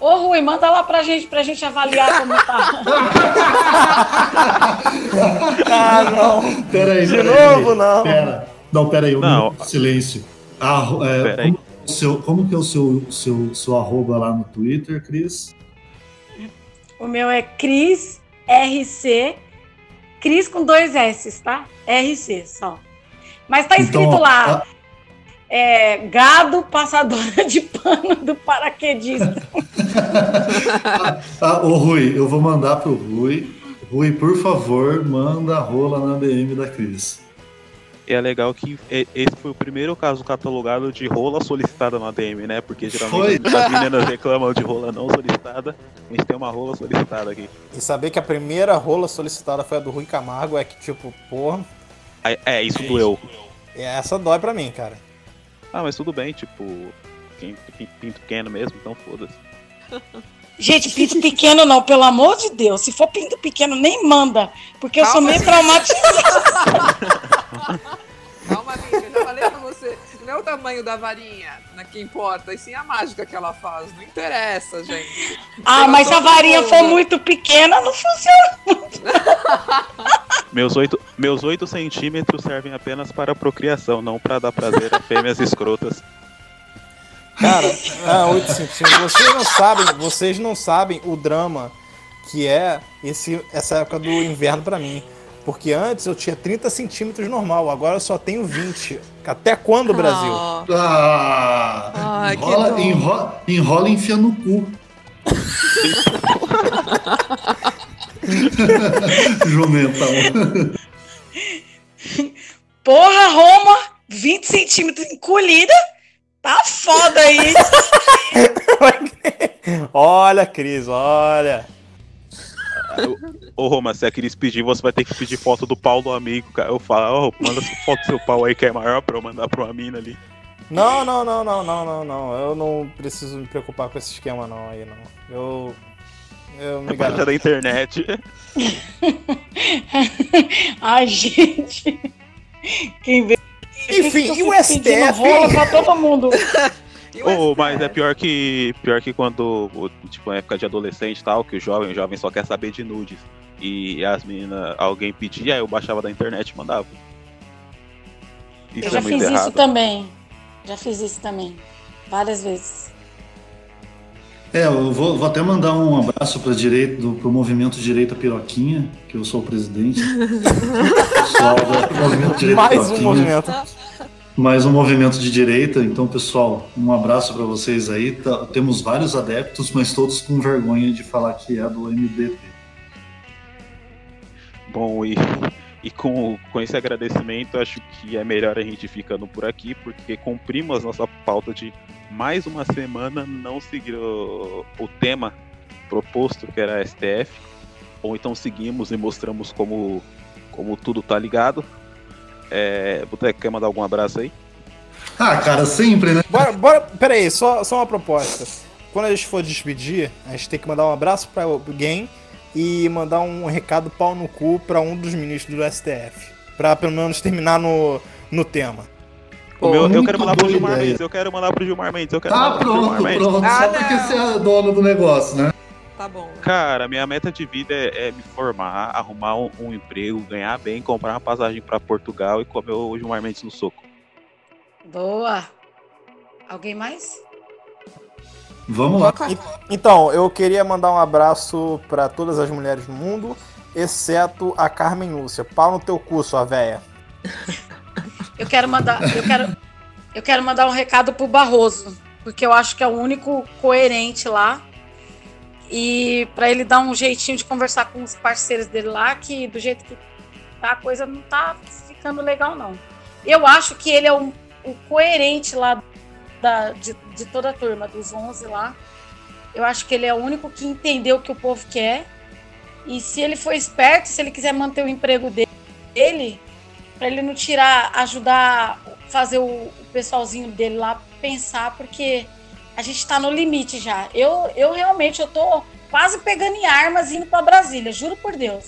Ô, Rui, manda lá pra gente, pra gente avaliar como tá.
Ah, não.
Pera aí,
De
pera aí,
novo, não.
Pera. Não, pera aí, um
Não.
silêncio. Ah, é, como, o seu, como que é o seu, seu, seu arroba lá no Twitter, Cris?
O meu é Cris RC. Cris com dois S, tá? RC só. Mas tá escrito
Então,
lá. É, gado passadora de pano do paraquedista.
Ah, ô Rui, eu vou mandar pro Rui. Rui, por favor, manda a rola na DM da Cris.
E é legal que e- esse foi o primeiro caso catalogado de rola solicitada na DM, né? Porque geralmente as meninas reclamam de rola não solicitada. A gente tem uma rola solicitada aqui.
E saber que a primeira rola solicitada foi a do Rui Camargo é que, tipo, porra,
Aí- É, isso doeu.
essa dói pra mim, cara.
Ah, mas tudo bem, tipo, quem pinto pequeno mesmo, então foda-se.
Gente, pinto pequeno não, pelo amor de Deus. Se for pinto pequeno, nem manda. Porque eu sou meio
gente.
traumatizada.
Calma, amiga, eu já falei pra você. Não é o tamanho da varinha né, que importa, e sim a mágica que ela faz. Não interessa, gente.
Ah, mas se a varinha for muito pequena, não funciona.
Meus 8, meus 8 centímetros servem apenas para procriação, não para dar prazer a fêmeas escrotas.
Cara, ah, 8 centímetros. Vocês não sabem, vocês não sabem o drama que é esse, essa época do inverno pra mim. Porque antes eu tinha 30 centímetros normal, agora eu só tenho 20. Até quando, Brasil?
Ah,
Ah! Enrola, enrola, enrola e enfia no cu. Jumentão.
Porra, Roma, 20 centímetros encolhida. Tá foda aí.
olha, Cris, olha.
Ô Roma, se a Cris pedir, você vai ter que pedir foto do pau do amigo, cara. Eu falo, ó, manda foto do seu pau aí que é maior pra eu mandar pra uma mina ali.
Não, não, não, não, não, não, não. Eu não preciso me preocupar com esse esquema não aí, não. Eu. Eu me
É
garanto.
da internet.
Ai, gente. Quem vê.
Enfim, e o STF?
rola pra todo mundo.
o STF?
mas é pior que pior que quando, tipo, na época de adolescente e tal, que o jovem, o jovem só quer saber de nudes. E as meninas, alguém pedia, eu baixava da internet e mandava. Isso
Eu já
é
fiz
errado.
isso também. Já fiz isso também. Várias vezes.
É, eu vou, vou até mandar um abraço para direito, pro movimento Direita Piroquinha, que eu sou o presidente. Pessoal do movimento Direita
Mais um
Piroquinha.
movimento.
Mais um movimento de direita. Então, pessoal, um abraço para vocês aí. Tá- temos vários adeptos, mas todos com vergonha de falar que é do MDT.
Bom, e, e com, com esse agradecimento, acho que é melhor a gente ficando por aqui, porque cumprimos nossa pauta de mais uma semana não seguir o, o tema proposto, que era STF, ou então seguimos e mostramos como, como tudo tá ligado. É, Boteco, quer mandar algum abraço aí?
Ah, cara, sempre, né?
Bora, bora, pera aí, só, só uma proposta. Quando a gente for despedir, a gente tem que mandar um abraço para alguém e mandar um recado pau no cu para um dos ministros do STF. Pra pelo menos terminar no, no tema.
O meu, eu quero mandar pro Gilmar
ideia.
Mendes, eu quero mandar pro Gilmar Mendes, eu quero
Ah,
mandar pro Gilmar
pronto,
Mendes.
pronto.
Ah,
Só
não.
porque você é dono do negócio, né?
Tá bom.
Cara, minha meta de vida é, é me formar, arrumar um, um emprego, ganhar bem, comprar uma passagem pra Portugal e comer o Gilmar Mendes no soco.
Boa. Alguém mais?
Vamos lá.
Então, eu queria mandar um abraço para todas as mulheres do mundo, exceto a Carmen Lúcia. Pau no teu cu, sua véia.
Eu quero mandar, eu quero, eu quero mandar um recado pro Barroso, porque eu acho que é o único coerente lá. E para ele dar um jeitinho de conversar com os parceiros dele lá, que do jeito que tá, a coisa não tá ficando legal, não. Eu acho que ele é o, o coerente lá da, de, de toda a turma, dos 11 lá. Eu acho que ele é o único que entendeu o que o povo quer. E se ele for esperto, se ele quiser manter o emprego dele, para ele não tirar, ajudar, fazer o, o pessoalzinho dele lá pensar, porque a gente está no limite já. Eu, eu realmente eu tô quase pegando em armas e indo para Brasília, juro por Deus.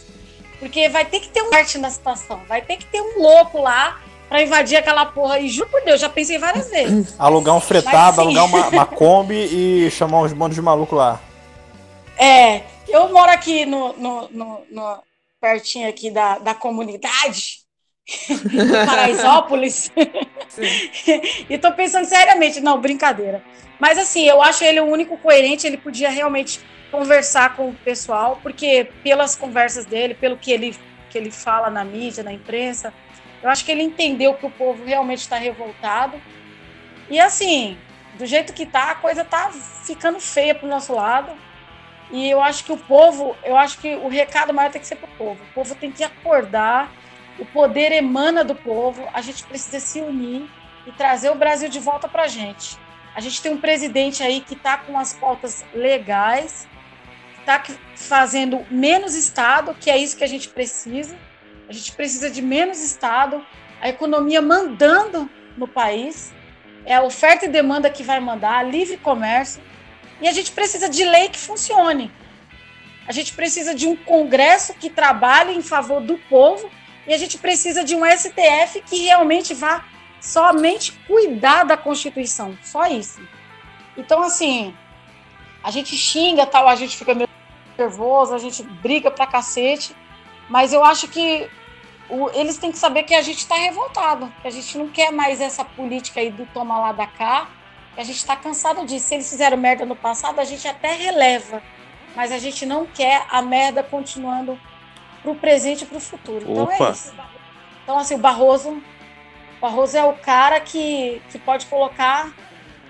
Porque vai ter que ter um arte na situação, vai ter que ter um louco lá pra invadir aquela porra. E juro por Deus, já pensei várias vezes.
Alugar um fretado,
Mas, sim.
alugar uma, uma Kombi e chamar uns bandos de maluco lá.
É, eu moro aqui no, no, no- no- pertinho aqui da, da comunidade, do Paraisópolis, e tô pensando seriamente, não, brincadeira. Mas assim, eu acho ele o único coerente, ele podia realmente conversar com o pessoal, porque pelas conversas dele, pelo que ele, que ele fala na mídia, na imprensa, eu acho que ele entendeu que o povo realmente está revoltado. E assim, do jeito que tá, a coisa tá ficando feia pro nosso lado. E eu acho que o povo, eu acho que o recado maior tem que ser pro povo. O povo tem que acordar, o poder emana do povo, a gente precisa se unir e trazer o Brasil de volta pra gente. A gente tem um presidente aí que tá com as pautas legais, tá que- fazendo menos Estado, que é isso que a gente precisa. A gente precisa de menos Estado, a economia mandando no país, é a oferta e demanda que vai mandar, livre comércio. E a gente precisa de lei que funcione. A gente precisa de um Congresso que trabalhe em favor do povo e a gente precisa de um STF que realmente vá somente cuidar da Constituição. Só isso. Então, assim, a gente xinga, tal, a gente fica meio nervoso, a gente briga pra cacete, mas eu acho que o- eles têm que saber que a gente está revoltado, que a gente não quer mais essa política aí do toma lá da cá, que a gente está cansado disso. Se eles fizeram merda no passado, a gente até releva, mas a gente não quer a merda continuando pro presente e pro futuro. Então
Opa.
é isso. Então, assim, o Barroso, o Barroso é o cara que, que pode colocar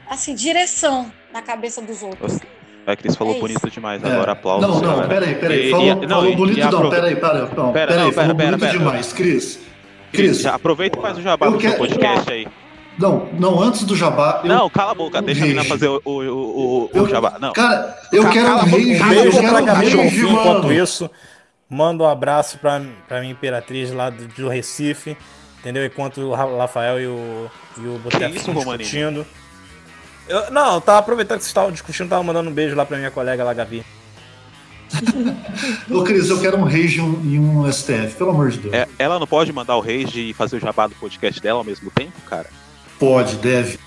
assim, direção na cabeça dos outros.
A Cris falou
É
bonito demais,
É.
agora aplausos.
Não, não,
galera.
peraí, peraí.
E-
Falou,
e- não,
falou bonito
e
não, peraí, peraí, não,
Pera,
peraí,
não,
falou
pera,
bonito
pera, pera.
demais, Cris.
Cris, aproveita e faz o jabá do seu
quero-
podcast aí.
não, não, antes do jabá. eu-
Não, cala a boca, deixa a menina fazer o, o, o, o,
Eu-
o jabá. Não.
Cara, eu
Ca-
quero
cala
um
cala a
eu quero um rage,
Bonfim enquanto
mano.
isso. Manda um abraço pra, pra minha imperatriz lá do, do Recife. Entendeu? Enquanto o Ra- Rafael e o, e o Boteco estão discutindo. Eu, não, eu tava aproveitando que vocês estavam discutindo, tava mandando um beijo lá pra minha colega lá, Gabi.
Ô, Cris, eu quero um rage e um, e um STF, pelo amor de Deus.
É, ela não pode mandar o Rage e fazer o jabá do podcast dela ao mesmo tempo, cara?
Pode, deve.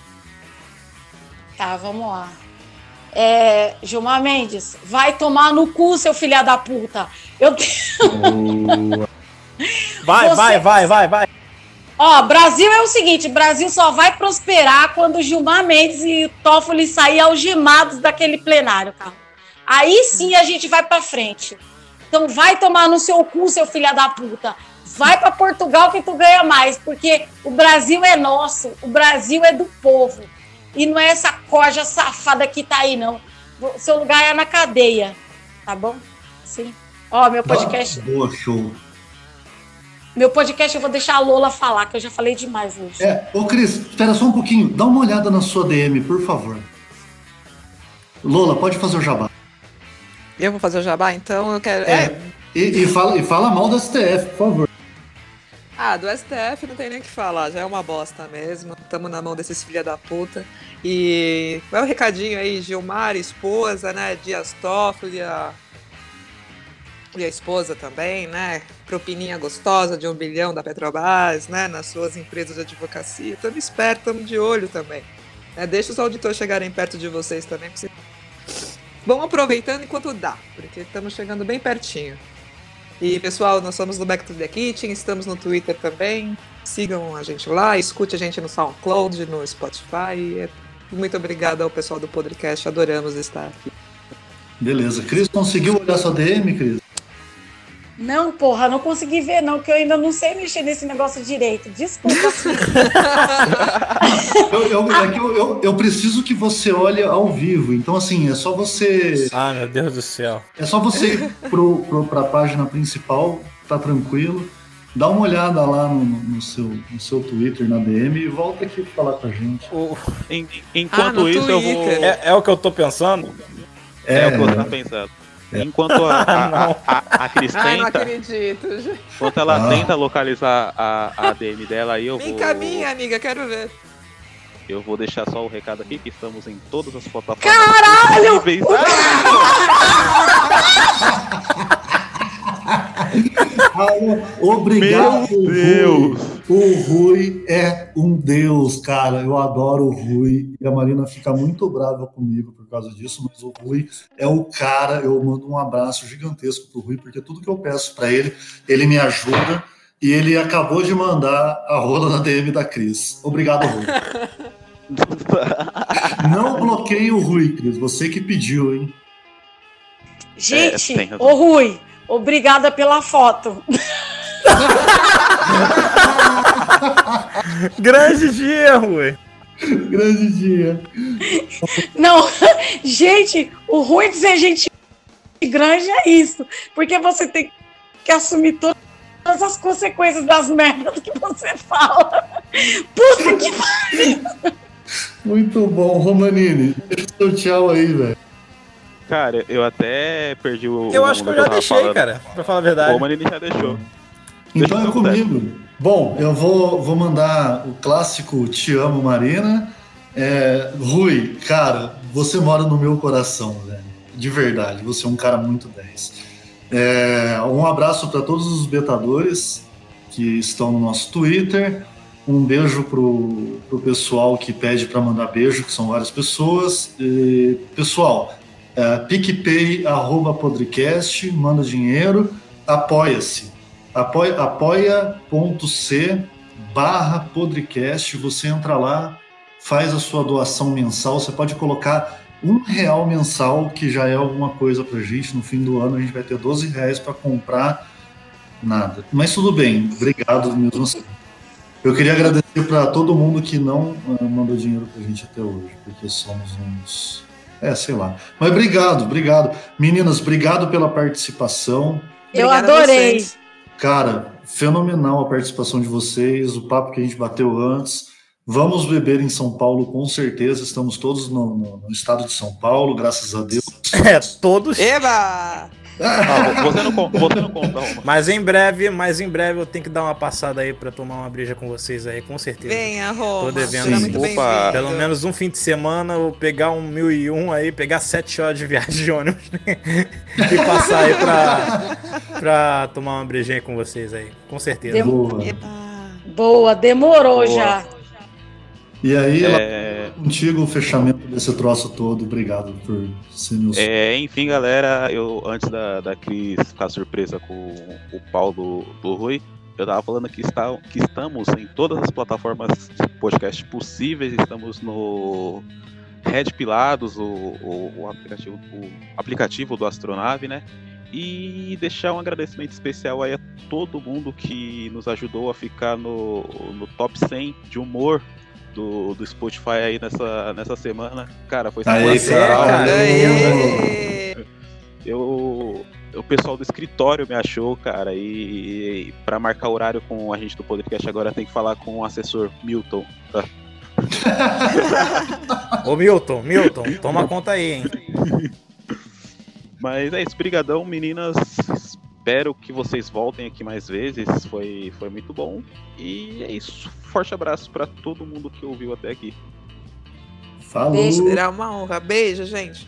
Tá, vamos lá. É, Gilmar Mendes, vai tomar no cu, seu filha da puta. Eu
Vai,
Você-
vai, vai, vai, vai.
Ó, Brasil é o seguinte, Brasil só vai prosperar quando Gilmar Mendes e Toffoli sair algemados daquele plenário, cara. Aí sim a gente vai pra frente. Então vai tomar no seu cu, seu filha da puta. Vai pra Portugal que tu ganha mais, porque o Brasil é nosso, o Brasil é do povo. E não é essa corja safada que tá aí, não. O seu lugar é na cadeia, tá bom? Sim. Ó, meu podcast,
Boa, show.
meu podcast eu vou deixar a Lola falar, que eu já falei demais hoje.
É, ô Cris, espera só um pouquinho. Dá uma olhada na sua DM, por favor. Lola, pode fazer o jabá.
Eu vou fazer o jabá, então eu quero. É.
É, e, e fala, e fala mal do STF, por favor.
Ah, do STF não tem nem o que falar, já é uma bosta mesmo. Tamo na mão desses filha da puta. E vai o recadinho aí, Gilmar, esposa, né? Dias Toffoli, a... e a esposa também, né? Propininha gostosa de um bilhão da Petrobras, né? Nas suas empresas de advocacia. Tamo esperto, tamo de olho também. né? Deixa os auditores chegarem perto de vocês também. porque aproveitando enquanto dá, porque estamos chegando bem pertinho. E pessoal, nós somos do Back to the Kitchen, estamos no Twitter também. Sigam a gente lá, escute a gente no SoundCloud, no Spotify. Muito obrigada ao pessoal do podcast, adoramos estar aqui.
Beleza. Cris, conseguiu olhar sua DM, Cris?
Não, porra, não consegui ver, não, que eu ainda não sei mexer nesse negócio direito. Desculpa.
Eu, eu, é que eu, eu, eu preciso que você olhe ao vivo. Então, assim, é só você.
Ah, meu Deus do céu.
É só você ir pro, pro, pra página principal, tá tranquilo. Dá uma olhada lá no, no seu, no seu Twitter, na DM, e volta aqui falar com a gente.
O-
En- enquanto
Ah,
isso, eu vou.
Twitter.
é, é o que eu tô pensando?
É, o que você
É.
tá pensando. Enquanto a, a, a, a Cris
Ai, não
tenta,
acredito. gente.
enquanto ela
Ah.
tenta localizar a, a DM dela, aí eu
Me
vou.
encaminha, amiga, quero ver.
Eu vou deixar só o recado aqui que estamos em todas as plataformas.
Caralho!
possíveis.
Ah, obrigado.
Meu Deus!
O Rui é um deus, cara. Eu adoro o Rui. E a Marina fica muito brava comigo por causa disso, mas o Rui é o cara. Eu mando um abraço gigantesco pro Rui, porque tudo que eu peço para ele, ele me ajuda. E ele acabou de mandar a rola na DM da Cris. Obrigado, Rui. Não bloqueie o Rui, Cris. Você que pediu, hein?
Gente,
razão.
ô Rui, obrigada pela foto.
Grande dia, Rui.
Grande dia.
Não, gente, o ruim de ser gente grande é isso. Porque você tem que assumir todas as consequências das merdas que você fala. Puta que pariu.
Muito bom, Romanini. Deixa o seu tchau aí, velho.
Cara, eu até perdi o.
Eu
o
acho que eu já deixei,
falando.
cara, pra falar a
O
verdade.
Romanini já deixou.
Então é
Deixa eu
comigo. Bom, eu vou, vou mandar o clássico Te Amo, Marina. É, Rui, cara, você mora no meu coração, velho. De verdade, você é um cara muito 10. É, um abraço para todos os betadores que estão no nosso Twitter. Um beijo pro, pro pessoal que pede para mandar beijo, que são várias pessoas. E, pessoal, podcast, manda dinheiro, apoia-se apoia- apoia.c barra podcast, você entra lá, faz a sua doação mensal, você pode colocar um real mensal, que já é alguma coisa pra gente, no fim do ano a gente vai ter 12 reais para comprar nada. Mas tudo bem, obrigado mesmo assim. Eu queria agradecer para todo mundo que não ah, mandou dinheiro pra gente até hoje, porque somos uns... É, sei lá. Mas obrigado, obrigado. Meninas, obrigado pela participação.
Eu
Obrigada
adorei.
vocês.
Cara, fenomenal a participação de vocês, o papo que a gente bateu antes. Vamos beber em São Paulo, com certeza. Estamos todos no, no- no estado de São Paulo, graças a Deus.
É, todos.
Eba!
Ah, você não conta, você não conta, Roma.
Mas em breve, mas em breve eu tenho que dar uma passada aí pra tomar uma breja com vocês aí, com certeza.
Venha, Roma.
Tô devendo,
sim.
muito
Opa.
Pelo menos um fim de semana eu pegar um 1001 aí, pegar sete horas de viagem de ônibus e passar aí pra, pra tomar uma brejinha com vocês aí, com certeza.
Dem-
Boa.
Demorou
Boa.
já.
E aí,
É,
contigo, o fechamento desse troço todo. Obrigado por ser meu
é, enfim, galera, eu antes da, da Cris ficar surpresa com o Paulo do Rui, eu tava falando que, está, que estamos em todas as plataformas de podcast possíveis, estamos no Red Pilados, o, o, o aplicativo, o aplicativo do Astronave, né? E deixar um agradecimento especial aí a todo mundo que nos ajudou a ficar no, no top 100 de humor do, do Spotify aí nessa, nessa semana. Cara, foi
Aê,
sensacional.
cara.
Aê!
Eu, o pessoal do escritório me achou, cara, e, e para marcar horário com a gente do podcast agora tem que falar com o assessor Milton. tá?
Ô Milton, Milton, toma conta aí, hein?
Mas é isso, brigadão, meninas. Espero que vocês voltem aqui mais vezes. Foi, foi muito bom. E é isso. Forte abraço para todo mundo que ouviu até aqui.
Falou.
Beijo.
Será uma honra. Beijo, gente.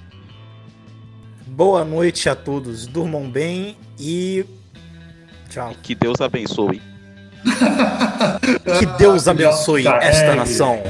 Boa noite a todos, durmam bem e tchau.
Que Deus abençoe.
Que Deus abençoe esta nação.